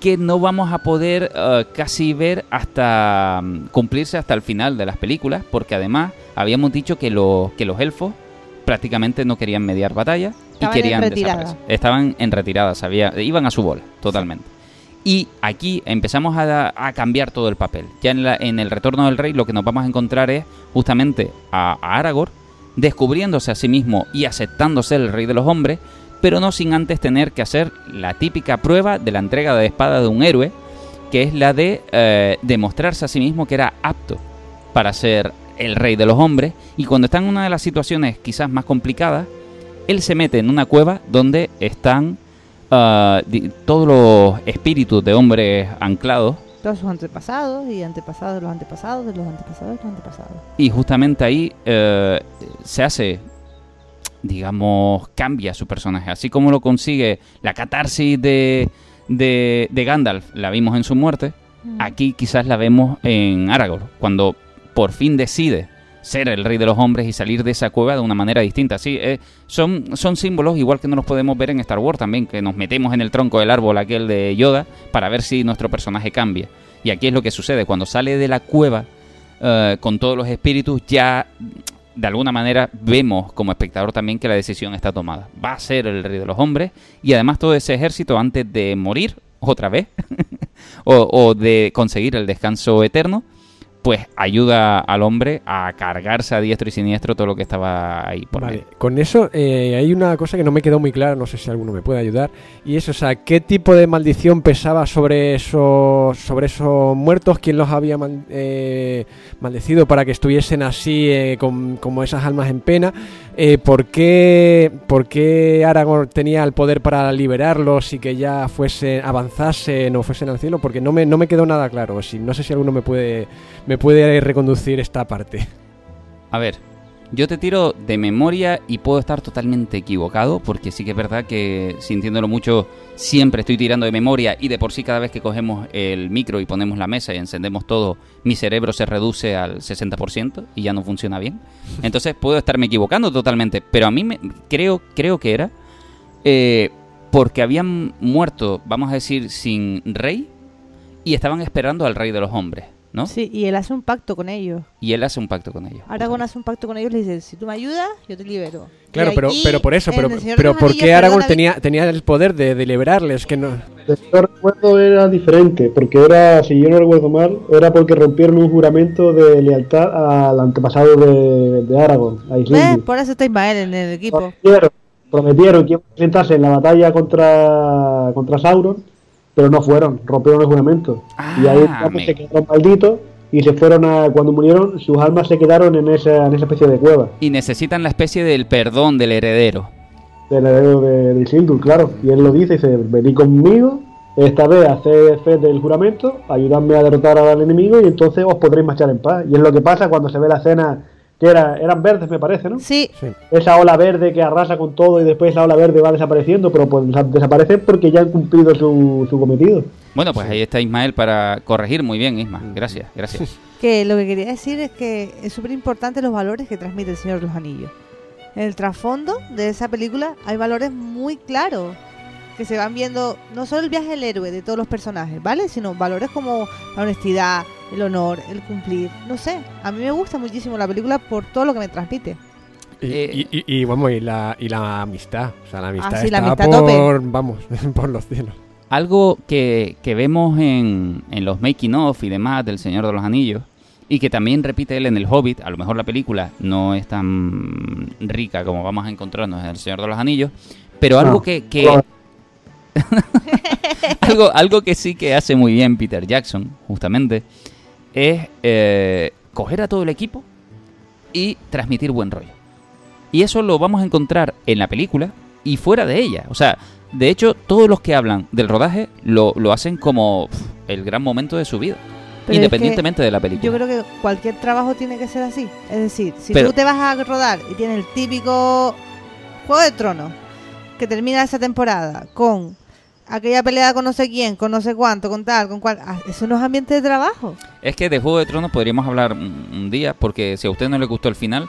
que no vamos a poder eh, casi ver hasta mm, cumplirse hasta el final de las películas, porque además habíamos dicho que, los que los elfos prácticamente no querían mediar batalla y Estaban en querían retirada. desaparecer. Estaban en retirada, sabía, iban a su bola, totalmente. Y aquí empezamos a, a cambiar todo el papel. Ya en, la- en el retorno del rey lo que nos vamos a encontrar es justamente a, a Aragorn descubriéndose a sí mismo y aceptándose el rey de los hombres, pero no sin antes tener que hacer la típica prueba de la entrega de espada de un héroe, que es la de eh, demostrarse a sí mismo que era apto para ser el rey de los hombres, y cuando está en una de las situaciones quizás más complicadas, él se mete en una cueva donde están ah, todos los espíritus de hombres anclados todos sus antepasados y antepasados de los antepasados de los antepasados de los antepasados. Y justamente ahí eh, se hace, digamos, cambia su personaje. Así como lo consigue la catarsis de, de, de Gandalf, la vimos en su muerte, aquí quizás la vemos en Aragorn, cuando por fin decide ser el rey de los hombres y salir de esa cueva de una manera distinta. Sí, eh, son, son símbolos igual que no los podemos ver en Star Wars también, que nos metemos en el tronco del árbol aquel de Yoda para ver si nuestro personaje cambia. Y aquí es lo que sucede, cuando sale de la cueva eh, con todos los espíritus, ya de alguna manera vemos como espectador también que la decisión está tomada. Va a ser el rey de los hombres y además todo ese ejército antes de morir otra vez [laughs] o, o de conseguir el descanso eterno, pues ayuda al hombre a cargarse a diestro y siniestro todo lo que estaba ahí por Vale, medio. con eso eh, hay una cosa que no me quedó muy clara, no sé si alguno me puede ayudar, y es, o sea, ¿qué tipo de maldición pesaba sobre esos, sobre esos muertos? ¿Quién los había mal- eh, maldecido para que estuviesen así, eh, con- como esas almas en pena? Eh, ¿por, qué, ¿Por qué Aragorn tenía el poder para liberarlos y que ya fuesen, avanzasen o fuesen al cielo? Porque no me, no me quedó nada claro, si, no sé si alguno me puede, me puede reconducir esta parte. A ver, yo te tiro de memoria y puedo estar totalmente equivocado, porque sí que es verdad que sintiéndolo mucho, siempre estoy tirando de memoria y de por sí cada vez que cogemos el micro y ponemos la mesa y encendemos todo, mi cerebro se reduce al 60% y ya no funciona bien. [laughs] Entonces puedo estarme equivocando totalmente, pero a mí me, creo, creo que era eh, porque habían muerto, vamos a decir, sin rey y estaban esperando al rey de los hombres, ¿no? Sí, y él hace un pacto con ellos. Y él hace un pacto con ellos. Aragorn hace un pacto con ellos y le dice, si tú me ayudas, yo te libero. Claro, pero, pero por eso, pero, El pero ¿por qué perdona, tenía, tenía el poder de, de liberarles? Que no... Yo recuerdo era diferente, porque era, si yo no recuerdo mal, era porque rompieron un juramento de lealtad al antepasado de, de Aragorn, a ¿Ves? Isildur. Por eso está Ismael en el equipo. Prometieron, prometieron que iban a enfrentarse en la batalla contra, contra Sauron, pero no fueron, rompieron el juramento. y ahí Ah, se quedaron malditos y se fueron a, cuando murieron, sus almas se quedaron en esa, en esa especie de cueva. Y necesitan la especie del perdón del heredero. del heredero de, de Isildur, claro. Y él lo dice, dice, vení conmigo, esta vez haced fe del juramento, ayudadme a derrotar al enemigo y entonces os podréis marchar en paz. Y es lo que pasa cuando se ve la escena, que era, eran verdes me parece, ¿no? Sí, Esa ola verde que arrasa con todo y después esa ola verde va desapareciendo, pero pues desa- desaparecen porque ya han cumplido su, su cometido. Bueno, pues ahí está Ismael para corregir muy bien, Isma. Gracias, gracias. [laughs] que lo que quería decir es que es súper importante los valores que transmite el Señor de los Anillos. En el trasfondo de esa película hay valores muy claros que se van viendo, no solo el viaje del héroe de todos los personajes, ¿vale? Sino valores como la honestidad, el honor, el cumplir. No sé, a mí me gusta muchísimo la película por todo lo que me transmite. Y, Eh, y- y- y, vamos, y la, y la amistad. O sea, la amistad Ah, sí, la está amistad tope. por, vamos, [laughs] por los cielos. Algo que, que vemos en, en los making of y demás del Señor de los Anillos, y que también repite él en El Hobbit, a lo mejor la película no es tan rica como vamos a encontrarnos en El Señor de los Anillos, pero algo No. que, que- [laughs] algo, algo que sí que hace muy bien Peter Jackson, justamente, es eh, coger a todo el equipo y transmitir buen rollo. Y eso lo vamos a encontrar en la película y fuera de ella. O sea, de hecho, todos los que hablan del rodaje lo, lo hacen como el gran momento de su vida, Pero es independientemente de la película. Yo creo que cualquier trabajo tiene que ser así. Es decir, si Pero- tú te vas a rodar y tienes el típico Juego de Tronos que termina esa temporada con aquella pelea con no sé quién, con no sé cuánto, con tal, con cual, ah, eso no es ambiente de trabajo. Es que de Juego de Tronos podríamos hablar un, un día, porque si a usted no le gustó el final,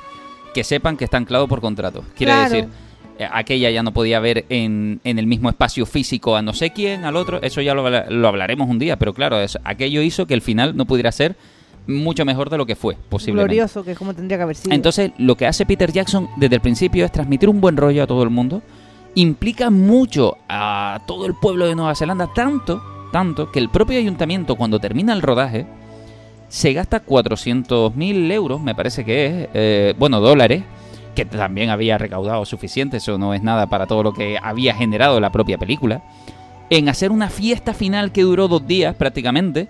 que sepan que está anclado por contrato. Quiere Claro. decir, eh, aquella ya no podía ver en, en el mismo espacio físico a no sé quién, al otro, eso ya lo, lo hablaremos un día, pero claro, eso- aquello hizo que el final no pudiera ser mucho mejor de lo que fue, posiblemente. Glorioso, que es como tendría que haber sido. Entonces, lo que hace Peter Jackson desde el principio es transmitir un buen rollo a todo el mundo. Implica mucho a todo el pueblo de Nueva Zelanda, tanto, tanto, que el propio ayuntamiento, cuando termina el rodaje, se gasta 400.000 euros, me parece que es, eh, bueno, dólares, que también había recaudado suficiente, eso no es nada para todo lo que había generado la propia película, en hacer una fiesta final que duró dos días prácticamente,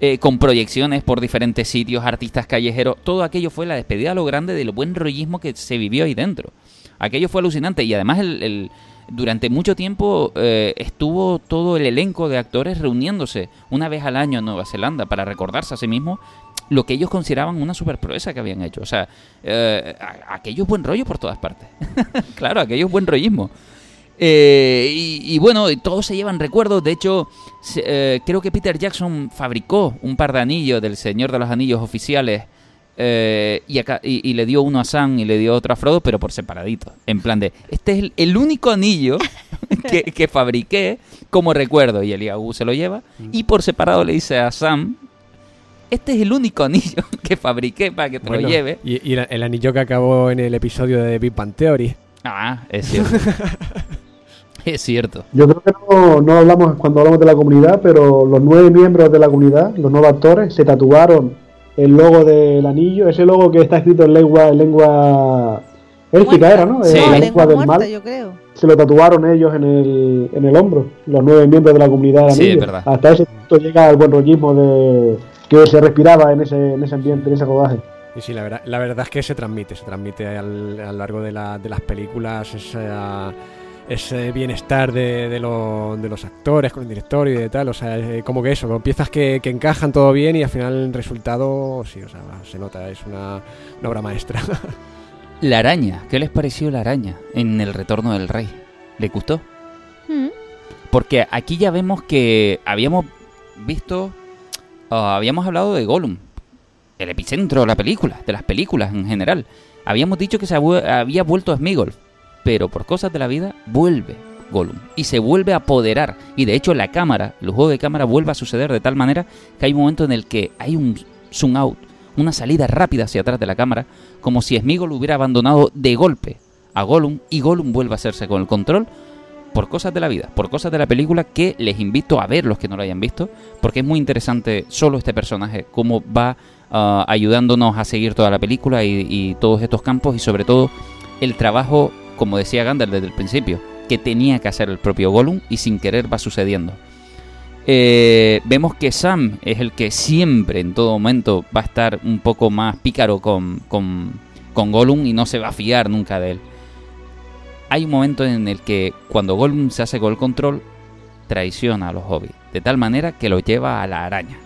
eh, con proyecciones por diferentes sitios, artistas callejeros, todo aquello fue la despedida a lo grande del buen rollismo que se vivió ahí dentro. Aquello fue alucinante y además el, durante mucho tiempo eh, estuvo todo el elenco de actores reuniéndose una vez al año en Nueva Zelanda para recordarse a sí mismos lo que ellos consideraban una superproeza que habían hecho. O sea, eh, aquello es buen rollo por todas partes. [laughs] claro, aquello es buen rollismo. Eh, y, bueno, todos se llevan recuerdos. De hecho, eh, creo que Peter Jackson fabricó un par de anillos del Señor de los Anillos oficiales. Eh, y, acá- y- y le dio uno a Sam y le dio otro a Frodo, pero por separadito. En plan de, este es el, el único anillo [laughs] que, que fabriqué como recuerdo. Y Eliahu se lo lleva. Y por separado le dice a Sam, este es el único anillo [laughs] que fabriqué para que te Bueno, lo lleve. Y, y el anillo que acabó en el episodio de Big Bang Theory. Ah, es cierto. [laughs] es cierto. Yo creo que no, no hablamos cuando hablamos de la comunidad, pero los nueve miembros de la comunidad, los nuevos actores, se tatuaron el logo del anillo, ese logo que está escrito en lengua, en lengua élfica era, ¿no? Sí. Eh, la lengua lengua del muerta, mal. yo creo. Se lo tatuaron ellos en el, en el hombro, los nueve miembros de la comunidad del Sí, anillo. es verdad. Hasta ese punto llega el buen rollismo de que se respiraba en ese, en ese ambiente, en ese rodaje. Y sí, la verdad, la verdad es que se transmite, se transmite al- a lo largo de, la- de las películas esa- ese bienestar de, de lo- de los actores con el director y de tal. O sea, eh, como que eso, como piezas que, que encajan todo bien y al final el resultado, sí, o sea, se nota, es una, una obra maestra. [laughs] La araña. ¿Qué les pareció la araña en El Retorno del Rey? ¿Le gustó? Mm. Porque aquí ya vemos que habíamos visto, ah, habíamos hablado de Gollum, el epicentro de la película, de las películas en general. Habíamos dicho que se había vuelto a Smigol, pero por cosas de la vida vuelve Gollum y se vuelve a apoderar. Y de hecho la cámara, el juego de cámara vuelve a suceder de tal manera que hay un momento en el que hay un zoom out, una salida rápida hacia atrás de la cámara, como si Smigol hubiera abandonado de golpe a Gollum y Gollum vuelve a hacerse con el control por cosas de la vida, por cosas de la película que les invito a ver los que no lo hayan visto, porque es muy interesante solo este personaje, cómo va ah, ayudándonos a seguir toda la película y, y todos estos campos y sobre todo el trabajo, como decía Gandalf desde el principio, que tenía que hacer el propio Gollum y sin querer va sucediendo. Eh, vemos que Sam es el que siempre, en todo momento, va a estar un poco más pícaro con, con, con Gollum y no se va a fiar nunca de él hay un momento en el que cuando Gollum se hace con el control, traiciona a los hobbits, de tal manera que lo lleva a la araña.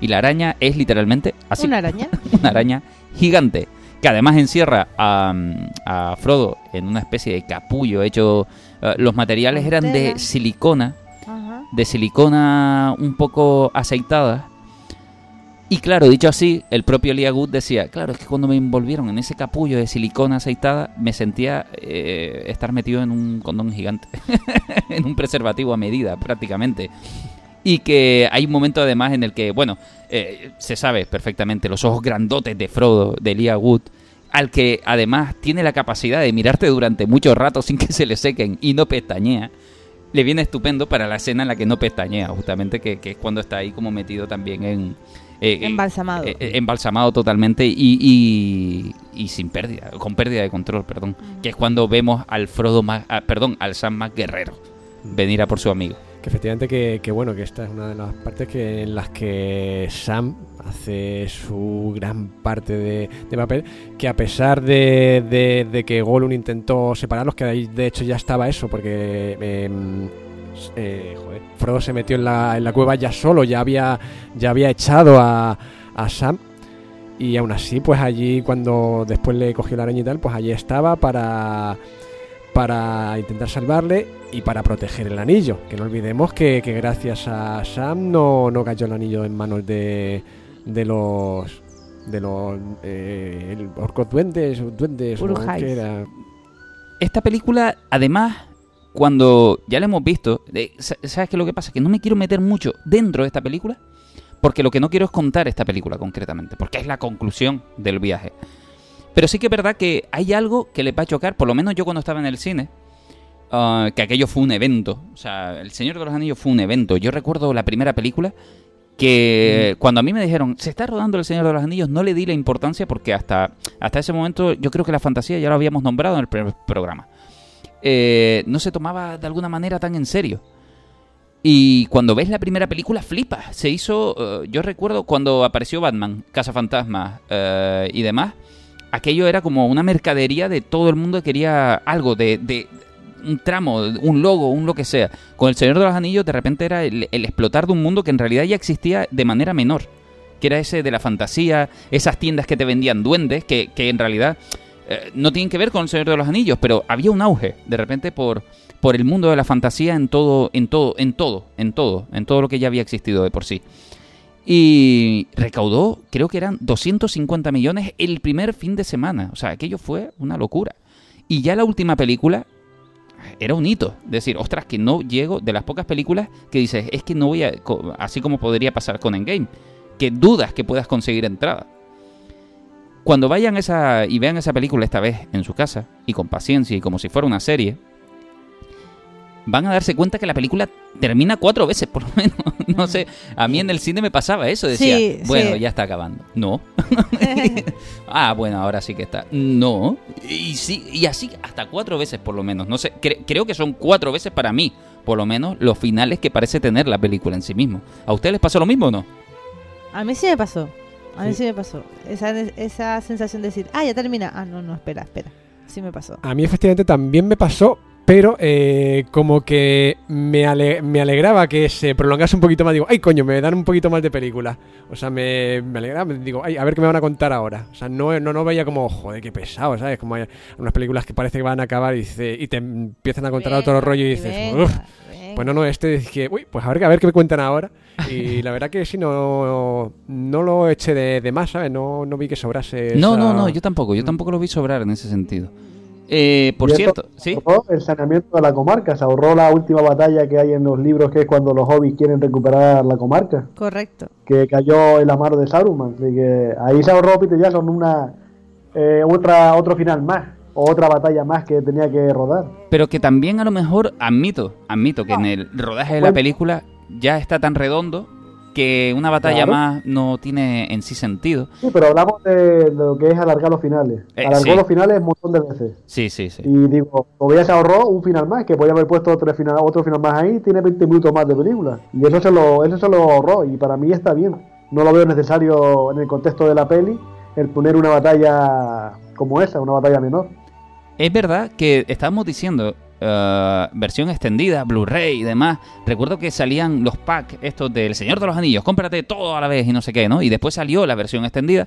Y la araña es literalmente así, Una araña. [laughs] una araña gigante, que además encierra a, a Frodo en una especie de capullo hecho... eh, los materiales eran de silicona, Ajá. de silicona un poco aceitada. Y claro, dicho así, el propio Lia Good decía, claro, es que cuando me envolvieron en ese capullo de silicona aceitada, me sentía eh, estar metido en un condón gigante, [laughs] en un preservativo a medida prácticamente. Y que hay un momento además en el que, bueno, eh, se sabe perfectamente los ojos grandotes de Frodo, de Lia Wood, al que además tiene la capacidad de mirarte durante mucho rato sin que se le sequen y no pestañea, le viene estupendo para la escena en la que no pestañea, justamente, que, que es cuando está ahí como metido también en... eh, eh, Embalsamado. eh, embalsamado totalmente y, y, y sin pérdida, con pérdida de control, perdón. Que es cuando vemos al Frodo más, ah, perdón, al Sam más guerrero venir a por su amigo. Que efectivamente que, que bueno, que esta es una de las partes que en las que Sam hace su gran parte de, de papel, que a pesar de, de- de que Gollum intentó separarlos, que de hecho ya estaba eso, porque em, eh, Frodo se metió en la, en la cueva ya solo, ya había, ya había echado a, a Sam. Y aún así, pues allí cuando después le cogió la araña y tal, pues allí estaba para para intentar salvarle y para proteger el anillo. Que no olvidemos que, que gracias a Sam no, no cayó el anillo en manos de, de los de los eh, orcos duendes, duendes qué era. Esta película, además, cuando ya la hemos visto, eh, sa- ¿sabes qué es lo que pasa? Que no me quiero meter mucho dentro de esta película, porque lo que no quiero es contar esta película concretamente, porque es la conclusión del viaje. Pero sí que es verdad que hay algo que le va a chocar, por lo menos yo cuando estaba en el cine, ah, que aquello fue un evento. O sea, El Señor de los Anillos fue un evento. Yo recuerdo la primera película que cuando a mí me dijeron, se está rodando El Señor de los Anillos, no le di la importancia porque hasta, hasta ese momento yo creo que la fantasía ya lo habíamos nombrado en el primer programa. Eh, no se tomaba de alguna manera tan en serio. Y cuando ves la primera película, flipas. Se hizo, eh, yo recuerdo cuando apareció Batman, Casa Fantasma eh, y demás, aquello era como una mercadería de todo el mundo que quería algo de, de- un tramo, un logo, un lo que sea. Con El Señor de los Anillos de repente era el, explotar de un mundo que en realidad ya existía de manera menor. Que era ese de la fantasía, esas tiendas que te vendían duendes, que, que en realidad eh, no tienen que ver con El Señor de los Anillos, pero había un auge de repente por, por el mundo de la fantasía en todo, en todo, en todo, en todo, en todo lo que ya había existido de por sí. Y recaudó, creo que eran 250 millones el primer fin de semana. O sea, aquello fue una locura. Y ya la última película era un hito. Decir, ostras, que no llego, de las pocas películas que dices, es que no voy a, así como podría pasar con Endgame, que dudas que puedas conseguir entrada. Cuando vayan esa y vean esa película esta vez en su casa y con paciencia y como si fuera una serie, van a darse cuenta que la película termina cuatro veces por lo [laughs] menos. No sé, a mí en el cine me pasaba eso, decía, Sí, bueno, sí. ya está acabando. No. [laughs] ah, bueno, ahora sí que está. No. Y sí, y así hasta cuatro veces por lo menos. No sé, cre- creo que son cuatro veces para mí, por lo menos los finales que parece tener la película en sí mismo. ¿A ustedes les pasó lo mismo o no? A mí sí me pasó. A mí Sí. sí me pasó. Esa, esa sensación de decir, ah, ya termina. Ah, no, no, espera, espera. Sí me pasó. A mí efectivamente también me pasó, pero eh, como que me, ale- me alegraba que se prolongase un poquito más. Digo, ay, coño, me dan un poquito más de película. O sea, me, me alegraba, me digo, ay, a ver qué me van a contar ahora. O sea, no, no, no veía como, joder, qué pesado, ¿sabes? Como hay unas películas que parece que van a acabar y, dice- y te empiezan a contar otro Venga, rollo y dices, venga, uff. venga. Pues no, no, este es que, uy, pues a ver, a ver qué me cuentan ahora. Y [laughs] la verdad que sí, no, no lo eché de, de más, ¿sabes? No, no vi que sobrase. No, esa- no, no, yo tampoco. Yo Mm. tampoco lo vi sobrar en ese sentido. Eh, por cierto, ¿sí? ahorró el saneamiento de la comarca, se ahorró la última batalla que hay en los libros, que es cuando los hobbits quieren recuperar la comarca, Correcto. que cayó en la mano de Saruman. Así que ahí se ahorró Peter Jackson una eh, otra otro final más, o otra batalla más que tenía que rodar. Pero que también a lo mejor admito, admito que en el rodaje de la película ya está tan redondo que una batalla Claro. más no tiene en sí sentido. Sí, pero hablamos de, lo que es alargar los finales. Eh, Alargó sí. los finales un montón de veces. Sí, sí, sí. Y digo, todavía se ahorró un final más, que podía haber puesto otro final, otro final más ahí, tiene 20 minutos más de película. Y eso se lo, eso se lo ahorró, y para mí está bien. No lo veo necesario en el contexto de la peli el poner una batalla como esa, una batalla menor. Es verdad que estábamos diciendo eh, versión extendida, Blu-ray y demás. Recuerdo que salían los packs estos del Señor de los Anillos, cómprate todo a la vez y no sé qué, ¿no? Y después salió la versión extendida.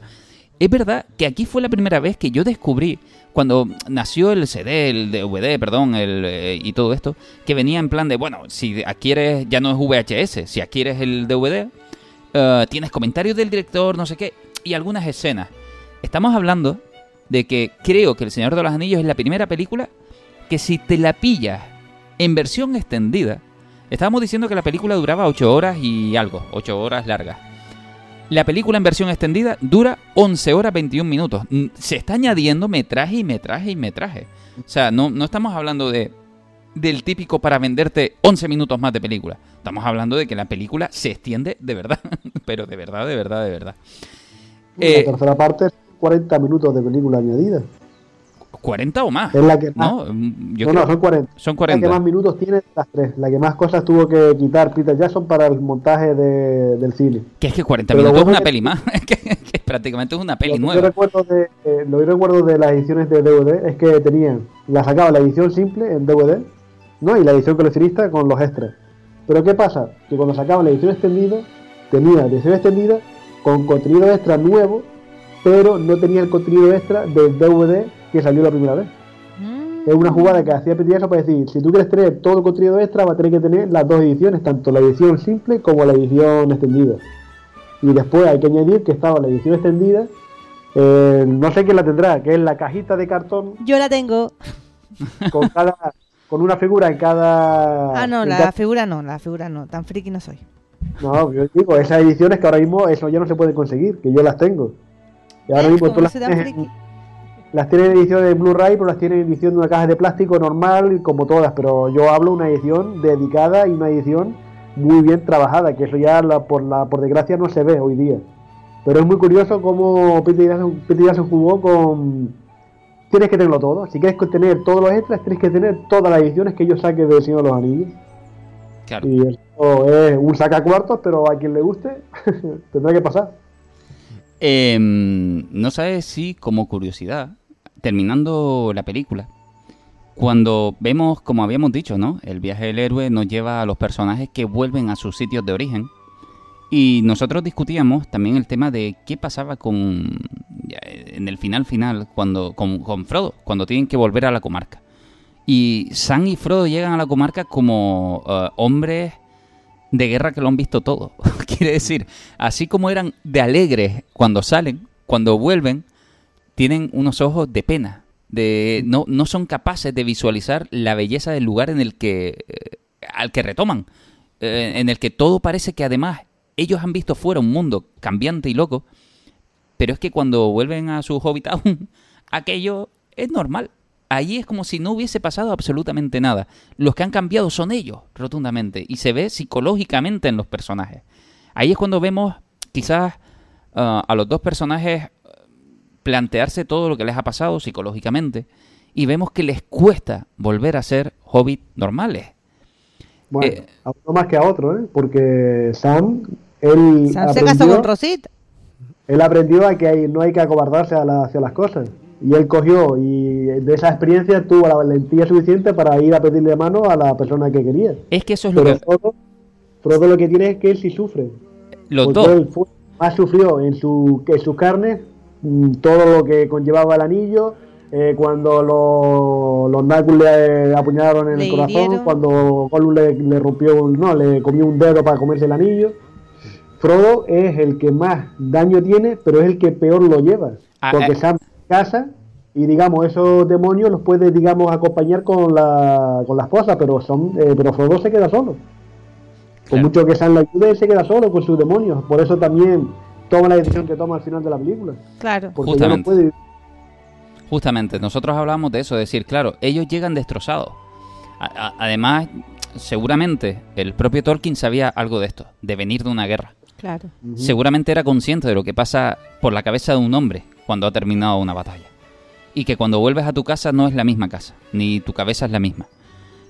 Es verdad que aquí fue la primera vez que yo descubrí, cuando nació el CD, el DVD, perdón, el, eh, y todo esto, que venía en plan de, bueno, si adquieres, ya no es VHS, si adquieres el DVD, eh, tienes comentarios del director, no sé qué, y algunas escenas. Estamos hablando de que creo que El Señor de los Anillos es la primera película que si te la pillas en versión extendida, estábamos diciendo que la película duraba 8 horas y algo, 8 horas largas. La película en versión extendida dura 11 horas 21 minutos. Mm, Se está añadiendo metraje y metraje y metraje. O sea, no, no estamos hablando de del típico para venderte 11 minutos más de película. Estamos hablando de que la película se extiende de verdad. [laughs] Pero de verdad, de verdad, de verdad. Eh, la tercera parte es 40 minutos de película añadida. 40 o más. Es la que más, No, yo no, creo- no, son 40. son La 40. que más minutos tiene las tres. La que más cosas tuvo que quitar Peter Jackson para el montaje de- del cine. Que es que 40 Pero lo minutos es una que- peli más. [laughs] que, que prácticamente es una peli lo que yo nueva. recuerdo de, eh, lo que yo recuerdo de las ediciones de DVD es que tenían, la sacaba la edición simple en DVD, ¿no? Y la edición coleccionista con los extras. Pero ¿qué pasa? Que cuando sacaban la edición extendida, tenía la edición extendida con contenido extra nuevo, pero no tenía el contenido extra del DVD que salió la primera vez. Mm. Es una jugada que hacía Jackson para decir, si tú quieres tener todo el contenido extra, va a tener que tener las dos ediciones, tanto la edición simple como la edición extendida. Y después hay que añadir que estaba la edición extendida, eh, no sé quién la tendrá, que es la cajita de cartón Yo la tengo. con cada con una figura en cada... Ah, no, la cada- figura no, la figura no. Tan friki no soy. No, yo digo, esas ediciones que ahora mismo eso ya no se puede conseguir, que yo las tengo. Y ahora ¿Ves? mismo Como tú no las tienen en edición de Blu-ray, pero las tienen en edición de una caja de plástico normal, como todas. Pero yo hablo una edición dedicada y una edición muy bien trabajada, que eso ya la- por, la, por desgracia no se ve hoy día. Pero es muy curioso cómo Peter Jackson, Peter Jackson jugó con... Tienes que tenerlo todo. Si quieres tener todos los extras, tienes que tener todas las ediciones que yo saque del Señor de los Anillos. Claro. Y eso es un sacacuartos, pero a quien le guste, [laughs] tendrá que pasar. Em, no sabes si, como curiosidad, terminando la película, Cuando vemos, como habíamos dicho, ¿no? El viaje del héroe nos lleva a los personajes que vuelven a sus sitios de origen. Y nosotros discutíamos también el tema de qué pasaba con en el final final cuando con, con Frodo cuando tienen que volver a la comarca. Y Sam y Frodo llegan a la comarca como eh, hombres de guerra que lo han visto todo. [laughs] Quiere decir, así como eran de alegres cuando salen, cuando vuelven, tienen unos ojos de pena. De, no, no son capaces de visualizar la belleza del lugar en el que eh, al que retoman. eh, en el que todo parece que además ellos han visto fuera un mundo cambiante y loco. Pero es que cuando vuelven a su Hobbit [laughs] Town, aquello es normal. Allí es como si no hubiese pasado absolutamente nada. Los que han cambiado son ellos, rotundamente. Y se ve psicológicamente en los personajes. Ahí es cuando vemos, quizás, ah, a los dos personajes plantearse todo lo que les ha pasado psicológicamente. Y vemos que les cuesta volver a ser hobbit normales. Bueno, Eh. a uno más que a otro, ¿eh? Porque Sam, él Sam se casó aprendió, con Rosita. él aprendió a que hay- no hay que acobardarse a la- hacia las cosas. Y él cogió y de esa experiencia tuvo la valentía suficiente para ir a pedirle mano a la persona que quería. Es que eso es lo Pero que... Frodo, Frodo lo que tiene es que él sí sufre. Los porque dos. él fue- más sufrió en, su, en sus carnes mm, todo lo que conllevaba el anillo, eh, cuando lo- los Nazgûl le apuñalaron en Le el corazón, hirieron. cuando Gollum le, le rompió, un- no, le comió un dedo para comerse el anillo. Frodo es el que más daño tiene, pero es el que peor lo lleva, Ah, porque eh. Sam casa y digamos esos demonios los puede digamos acompañar con la con la esposa, pero son eh, pero Frodo se queda solo. Por Claro. mucho que Sam lo ayude, él se queda solo con sus demonios. Por eso también toma la decisión que toma al final de la película. Claro. Porque ya no Justamente. puede Justamente, nosotros hablamos de eso, de decir, claro, ellos llegan destrozados. A- a- además, seguramente el propio Tolkien sabía algo de esto, de venir de una guerra. Claro. Seguramente era consciente de lo que pasa por la cabeza de un hombre cuando ha terminado una batalla. Y que cuando vuelves a tu casa no es la misma casa, ni tu cabeza es la misma.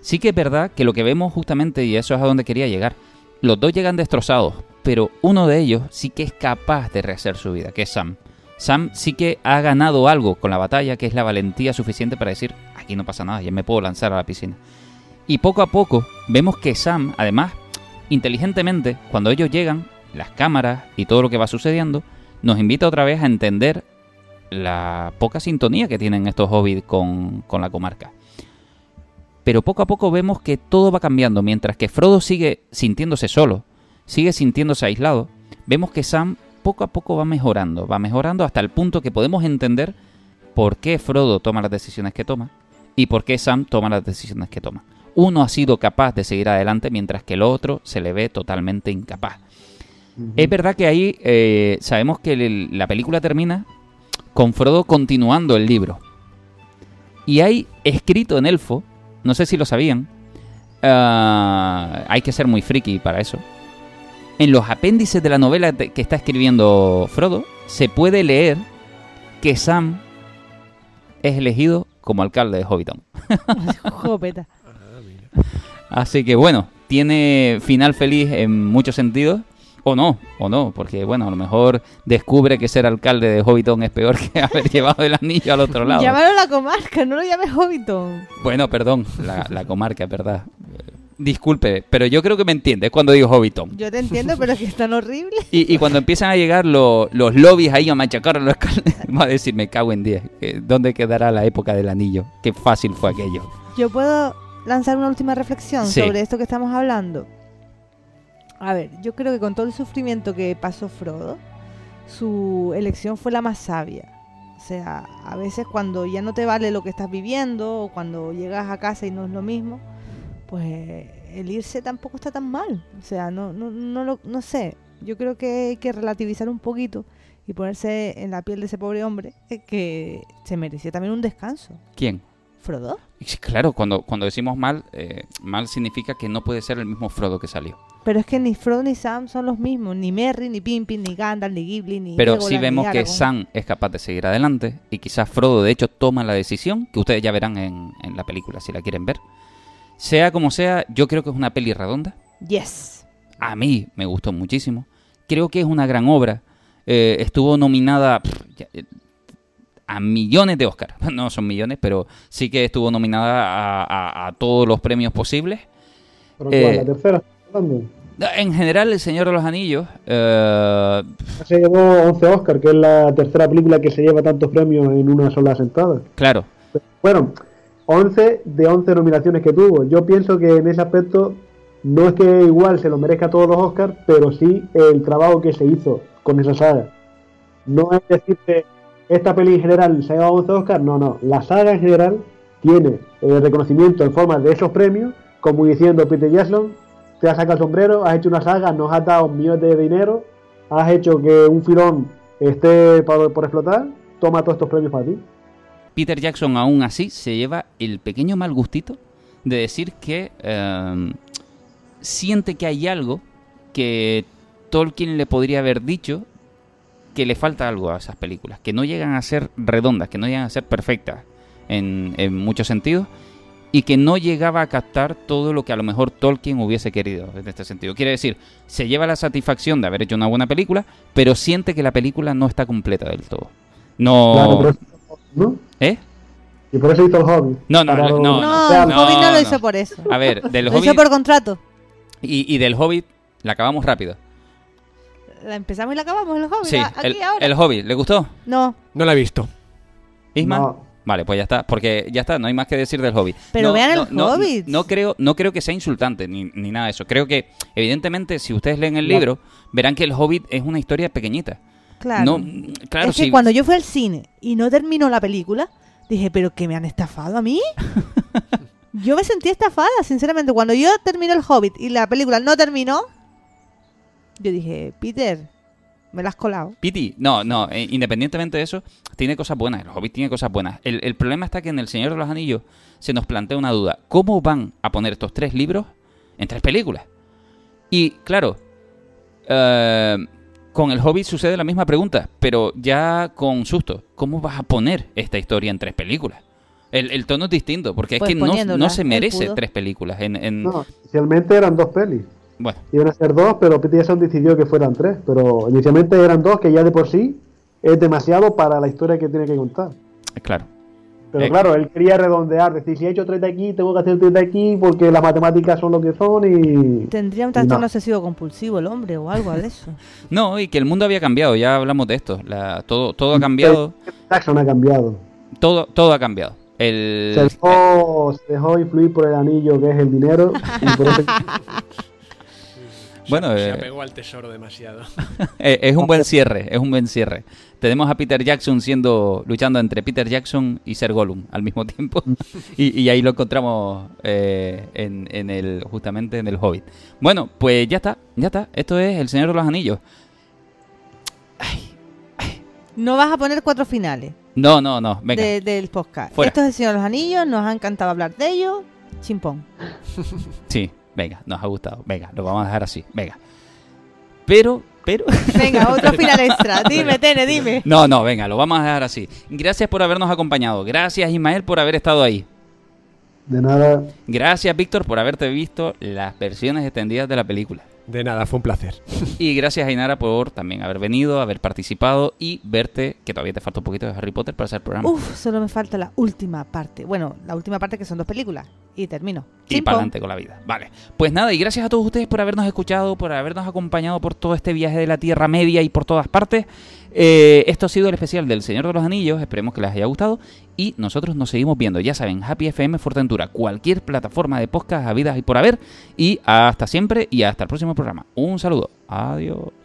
Sí que es verdad que lo que vemos justamente, y eso es a donde quería llegar, los dos llegan destrozados, pero uno de ellos sí que es capaz de rehacer su vida, que es Sam. Sam sí que ha ganado algo con la batalla, que es la valentía suficiente para decir, aquí no pasa nada, ya me puedo lanzar a la piscina. Y poco a poco vemos que Sam, además, inteligentemente, cuando ellos llegan, las cámaras y todo lo que va sucediendo, nos invita otra vez a entender la poca sintonía que tienen estos hobbits con, con la comarca. Pero poco a poco vemos que todo va cambiando, mientras que Frodo sigue sintiéndose solo, sigue sintiéndose aislado, vemos que Sam poco a poco va mejorando, va mejorando hasta el punto que podemos entender por qué Frodo toma las decisiones que toma y por qué Sam toma las decisiones que toma. Uno ha sido capaz de seguir adelante mientras que el otro se le ve totalmente incapaz. Es verdad que ahí eh, sabemos que el- la película termina con Frodo continuando el libro. Y hay escrito en elfo, no sé si lo sabían, ah, hay que ser muy friki para eso. En los apéndices de la novela que está escribiendo Frodo, se puede leer que Sam es elegido como alcalde de Hobbiton. [laughs] [laughs] Jopeta. Así que bueno, tiene final feliz en muchos sentidos. O no, o no, porque bueno, a lo mejor descubre que ser alcalde de Hobbiton es peor que [laughs] haber llevado el anillo al otro lado. Llámalo la comarca, no lo llames Hobbiton. Bueno, perdón, la, la comarca, es verdad. Disculpe, pero yo creo que me entiendes cuando digo Hobbiton. Yo te entiendo, pero es que es tan horrible. Y, y cuando empiezan a llegar los, los lobbies ahí a machacar a los alcaldes, [laughs] va a decir, me cago en 10. eh, ¿Dónde quedará la época del anillo? Qué fácil fue aquello. Yo puedo lanzar una última reflexión Sí. sobre esto que estamos hablando. A ver, yo creo que con todo el sufrimiento que pasó Frodo, su elección fue la más sabia. O sea, a veces cuando ya no te vale lo que estás viviendo, o cuando llegas a casa y no es lo mismo, pues el irse tampoco está tan mal. O sea, no, no, no, lo- no sé. Yo creo que hay que relativizar un poquito y ponerse en la piel de ese pobre hombre eh, que se merecía también un descanso. ¿Quién? ¿Frodo? Claro, cuando, cuando decimos mal, eh, mal significa que no puede ser el mismo Frodo que salió. Pero es que ni Frodo ni Sam son los mismos, ni Merry, ni Pimpin, ni Gandalf, ni Ghibli, ni Pero sí vemos que. Sam es capaz de seguir adelante y quizás Frodo de hecho toma la decisión, que ustedes ya verán en, en la película si la quieren ver. Sea como sea, yo creo que es una peli redonda. Yes. A mí me gustó muchísimo. Creo que es una gran obra. Eh, estuvo nominada pff, ya, eh, a millones de Oscars. [laughs] No son millones, pero sí que estuvo nominada a, a- a todos los premios posibles. ¿Pero Eh, cuál? ¿La tercera? Hablando? En general, El Señor de los Anillos, eh, Se llevó 11 Oscar, que es la tercera película que se lleva tantos premios en una sola sentada. claro, Bueno, 11 de 11 nominaciones que tuvo. Yo pienso que en ese aspecto no es que igual se lo merezca todos los Oscars, pero sí el trabajo que se hizo con esa saga. No es decir que esta peli en general se ha llevado 11 Oscars, no, no. La saga en general tiene el reconocimiento en forma de esos premios, como diciendo Peter Jackson, te has sacado el sombrero, has hecho una saga, nos has dado millones de dinero, has hecho que un filón esté por, explotar, toma todos estos premios para ti. Peter Jackson aún así se lleva el pequeño mal gustito de decir que eh, siente que hay algo que Tolkien le podría haber dicho que le falta algo a esas películas, que no llegan a ser redondas, que no llegan a ser perfectas en, en muchos sentidos y que no llegaba a captar todo lo que a lo mejor Tolkien hubiese querido en este sentido. Quiere decir, se lleva la satisfacción de haber hecho una buena película, pero siente que la película no está completa del todo. No... Claro, por eso- ¿no? ¿Eh? Y por eso hizo el hobby. No, no, no, no, No, Hobbit no, no, lo no. hizo por eso. A ver, [laughs] del Lo hizo Hobbit por contrato. y, y del Hobbit la acabamos rápido. La empezamos y la acabamos, el Hobbit. Sí, aquí el, ahora. el Hobbit, ¿le gustó? No, No la he visto. Isma. No. Vale, pues ya está, porque ya está, no hay más que decir del Hobbit. Pero No, vean el no, Hobbit. No, creo, no creo que sea insultante ni, ni nada de eso. Creo que, evidentemente, si ustedes leen el No. libro, verán que el Hobbit es una historia pequeñita. claro. Claro, es que cuando yo fui al cine y no terminó la película, dije, ¿pero que me han estafado a mí? [laughs] yo me sentí estafada, sinceramente. Cuando yo terminé el Hobbit y la película no terminó, yo dije, Peter, me la has colado. Piti, no, no, eh, independientemente de eso, tiene cosas buenas, el Hobbit tiene cosas buenas. El, el problema está que en El Señor de los Anillos se nos plantea una duda. ¿Cómo van a poner estos tres libros en tres películas? Y claro, eh, con el Hobbit sucede la misma pregunta, pero ya con susto. ¿Cómo vas a poner esta historia en tres películas? El, el tono es distinto, porque Pues es que no, no se merece tres películas. En, en- No, inicialmente eran dos pelis. Bueno, Iban a ser dos, pero Peter Jackson decidió que fueran tres. Pero inicialmente eran dos, que ya de por sí es demasiado para la historia que tiene que contar. claro. Pero Eh. claro, él quería redondear, decir, si he hecho tres de aquí, tengo que hacer tres de aquí, porque las matemáticas son lo que son y... Tendría un trastorno no. obsesivo compulsivo el hombre o algo de eso. [laughs] No, y que el mundo había cambiado, ya hablamos de esto. La- todo, todo ha cambiado. Jackson ha cambiado. Todo, todo ha cambiado. El, Se dejó, se dejó influir por el anillo que es el dinero. y por eso- [laughs] Bueno, se eh, apegó al tesoro demasiado. [laughs] eh, es un buen cierre, es un buen cierre. Tenemos a Peter Jackson siendo luchando entre Peter Jackson y Ser Gollum al mismo [laughs] tiempo. [laughs] y, y ahí lo encontramos eh, en, en el justamente en el Hobbit. Bueno, pues ya está, ya está. Esto es El Señor de los Anillos. No vas a poner cuatro finales No, no, no. Venga. de- del podcast. Fuera. Esto es El Señor de los Anillos, nos ha encantado hablar de ellos. Chimpón. Sí, venga, nos ha gustado. Venga, lo vamos a dejar así. Venga. Pero, pero. [laughs] Venga, otro final extra. [laughs] Dime, Tene, dime. No, no, venga, lo vamos a dejar así. Gracias por habernos acompañado. Gracias, Ismael, por haber estado ahí. De nada. Gracias, Víctor, por haberte visto las versiones extendidas de la película. De nada, fue un placer. Y gracias, Ainara, por también haber venido, haber participado y verte, que todavía te falta un poquito de Harry Potter para hacer el programa. Uf, solo me falta la última parte. Bueno, la última parte que son dos películas. Y termino. y para adelante con la vida. Vale. Pues nada, y gracias a todos ustedes por habernos escuchado, por habernos acompañado por todo este viaje de la Tierra Media y por todas partes. Eh, esto ha sido el especial del Señor de los Anillos. Esperemos que les haya gustado. Y nosotros nos seguimos viendo. Ya saben, Happy FM Fortentura, cualquier plataforma de podcast habidas y por haber. Y hasta siempre y hasta el próximo programa. Un saludo. Adiós.